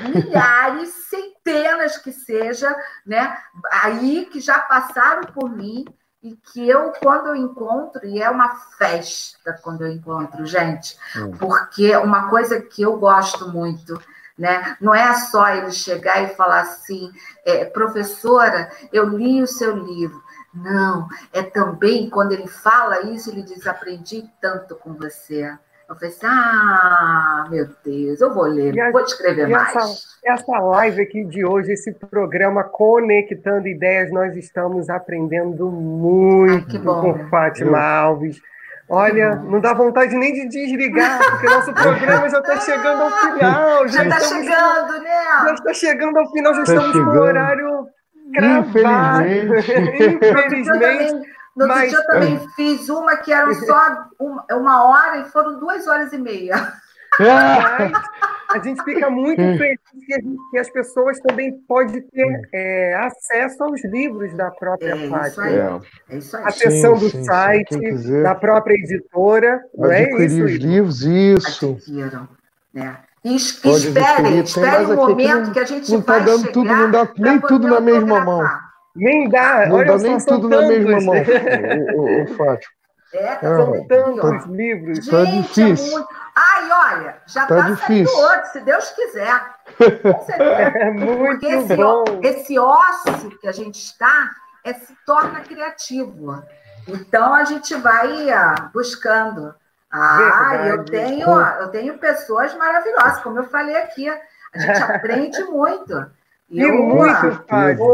milhares, centenas que seja, né? aí que já passaram por mim e que eu, quando eu encontro, e é uma festa quando eu encontro, gente, hum. porque uma coisa que eu gosto muito, né? Não é só ele chegar e falar assim, é, professora, eu li o seu livro. Não, é também quando ele fala isso, ele diz: aprendi tanto com você. Eu falei assim: ah, meu Deus, eu vou ler, a, vou escrever mais. Essa, essa live aqui de hoje, esse programa Conectando Ideias, nós estamos aprendendo muito Ai, com Fátima Alves. Olha, não dá vontade nem de desligar, porque nosso programa já está chegando ao final. Já está chegando, né? Já está chegando ao final, já tá estamos chegando. no horário gravado. Infelizmente. Infelizmente. No outro Mas... dia eu também fiz uma que era só uma, uma hora e foram duas horas e meia. Mas a gente fica muito feliz que, gente, que, as pessoas também podem ter é, acesso aos livros da própria é página. É. é isso aí. Acessão do sim, site, sim, da própria editora. Não é isso, os livros, isso. Né? E esperem, esperem o momento que, que, a gente não tá vai dando tudo, não dá nem tudo na mesma mão. Nem dá, não olha dá nem tudo na mesma mão, o, o, o Fátima. É, tá são tantos livros. Gente, tá difícil. É muito... Ai, olha, já tá, tá difícil. saindo outro, se Deus quiser. É muito Porque esse, bom. esse ócio que a gente está é, se torna criativo. Então a gente vai ah, buscando. Ah, Verdade. eu tenho, eu tenho pessoas maravilhosas, como eu falei aqui. A gente aprende muito. E muito, Fábio.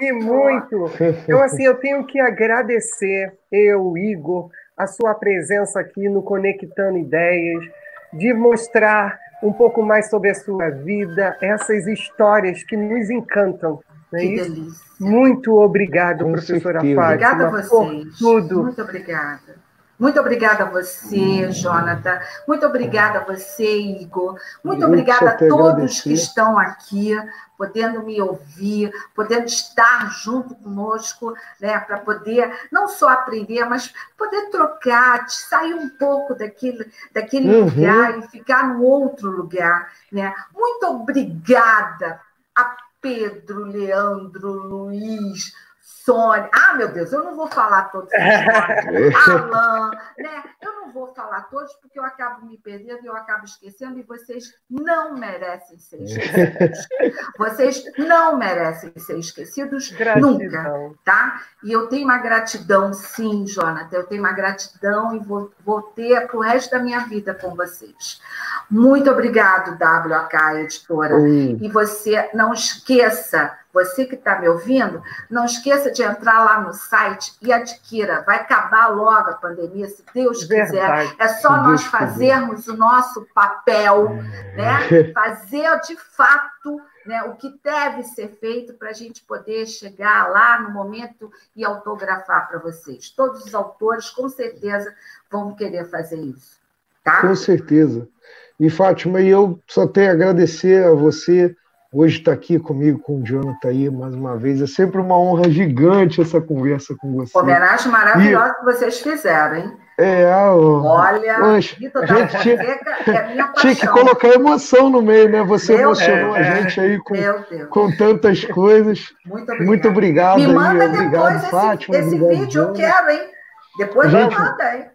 E muito. Então, assim, eu tenho que agradecer, eu, Igor, a sua presença aqui no Conectando Ideias, de mostrar um pouco mais sobre a sua vida, essas histórias que nos encantam. Não é que isso? delícia. Muito obrigado, Com professora certeza. Fátima. Obrigada a vocês. Por tudo. Muito obrigada. Muito obrigada a você, Jonathan. Muito obrigada a você, Igor. Muito obrigada a todos que estão aqui, podendo me ouvir, podendo estar junto conosco, né, para poder não só aprender, mas poder trocar, sair um pouco daquele, daquele uhum. lugar e ficar num outro lugar. Né? Muito obrigada a Pedro, Leandro, Luiz, Sônia. Ah, meu Deus, eu não vou falar todos. Alain, né? Eu não vou falar todos porque eu acabo me perdendo e eu acabo esquecendo e vocês não merecem ser esquecidos. Vocês não merecem ser esquecidos Gratidão. nunca, tá? E eu tenho uma gratidão, sim, Jonathan. Eu tenho uma gratidão e vou, vou ter para o resto da minha vida com vocês. Muito obrigado, WK Editora. Oi. E você não esqueça você que está me ouvindo, não esqueça de entrar lá no site e adquira. Vai acabar logo a pandemia, se Deus Verdade. quiser. É só nós Deus fazermos quiser. o nosso papel, né? Fazer de fato né, o que deve ser feito para a gente poder chegar lá no momento e autografar para vocês. Todos os autores, com certeza, vão querer fazer isso. Tá? Com certeza. E, Fátima, eu só tenho a agradecer a você hoje estar tá aqui comigo, com o Jonathan aí, mais uma vez. É sempre uma honra gigante essa conversa com você. Homenagem maravilhosa e... que vocês fizeram, hein? É, olha, Poxa, a gente tinha, é tinha que colocar emoção no meio, né? Você Meu emocionou Deus, a gente aí com, com tantas coisas. Muito obrigado. Muito obrigado me manda aí, depois obrigado, esse, Fátima, esse obrigado, vídeo, eu quero, hein? Depois gente, me manda, hein?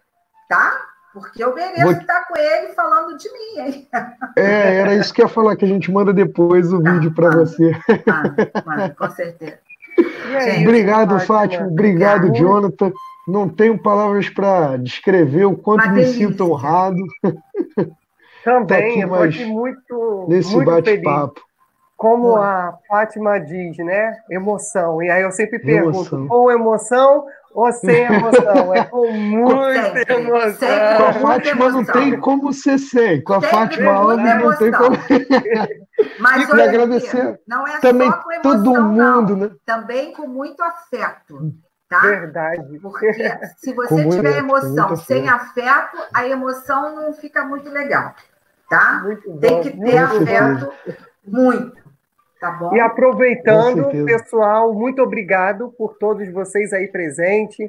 Tá? Porque eu mereço Vou... estar com ele falando de mim, hein? É, era isso que eu ia falar, que a gente manda depois o tá, vídeo para você. Manda, com certeza. Obrigado, Fátima. Obrigado, obrigado, Jonathan. Não tenho palavras para descrever o quanto me sinto honrado. Também, eu estou muito, nesse muito bate-papo. Como a Fátima diz, né? Emoção. E aí eu sempre pergunto, emoção. com emoção ou sem emoção? É com muita emoção. Com a Fátima não tem como ser sem. Com a Fátima Alves não tem como. Mas e queria agradecer não é também só com emoção, todo mundo, não. né? Também com muito afeto. Tá? Verdade. Porque se você com tiver emoção sem afeto, a emoção não fica muito legal. Tá? Muito bom, tem que ter afeto muito. Tá bom? E aproveitando, pessoal, muito obrigado por todos vocês aí presentes.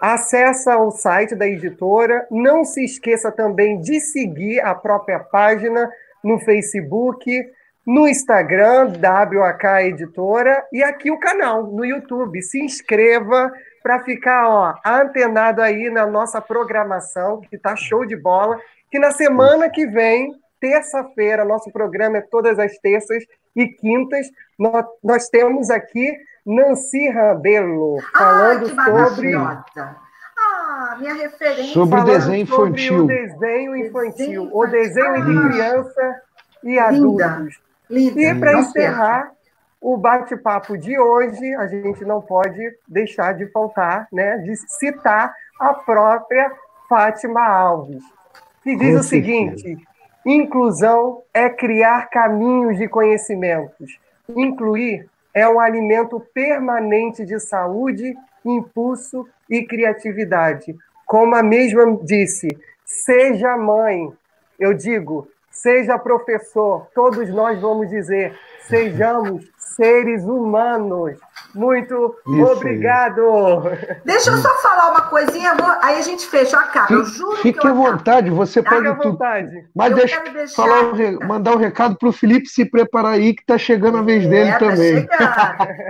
Acesse o site da editora. Não se esqueça também de seguir a própria página no Facebook, no Instagram, WAK Editora, e aqui o canal no YouTube. Se inscreva para ficar ó, antenado aí na nossa programação, que está show de bola. Que na semana que vem, terça-feira, nosso programa é todas as terças e quintas, nós, nós temos aqui Nancy Rabelo falando sobre. Ah, minha referência. Sobre o desenho infantil. Sobre o desenho infantil, o desenho de criança e adultos. Linda. E para encerrar o bate-papo de hoje, a gente não pode deixar de faltar, né, de citar a própria Fátima Alves, que diz Com o certeza. seguinte: Inclusão é criar caminhos de conhecimentos. Incluir é um alimento permanente de saúde, impulso e criatividade. Como a mesma disse, seja mãe, eu digo, seja professor, todos nós vamos dizer, sejamos seres humanos. Muito Isso obrigado. Aí. Deixa eu só falar uma coisinha, aí a gente fecha a cara. Eu juro Fique que à vontade, você Fique pode. à vontade. Mas eu deixa, deixar... falar um, mandar um recado para o Felipe se preparar aí, que está chegando a vez é, dele tá também.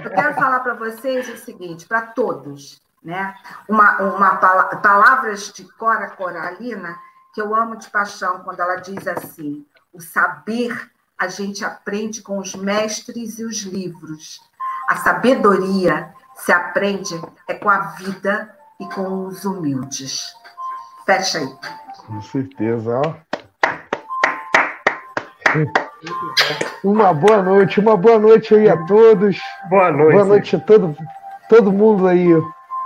eu quero falar para vocês o seguinte, para todos, né? Uma, uma palavras de Cora Coralina que eu amo de paixão quando ela diz assim: o saber a gente aprende com os mestres e os livros. A sabedoria se aprende é com a vida e com os humildes. Fecha aí. Com certeza, ó. Uma boa noite, uma boa noite aí a todos. Boa noite. Boa noite a todo, todo mundo aí.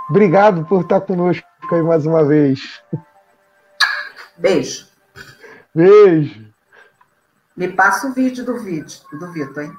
Obrigado por estar conosco aí mais uma vez. Beijo. Beijo. Me passa o vídeo do vídeo do Vitor, hein?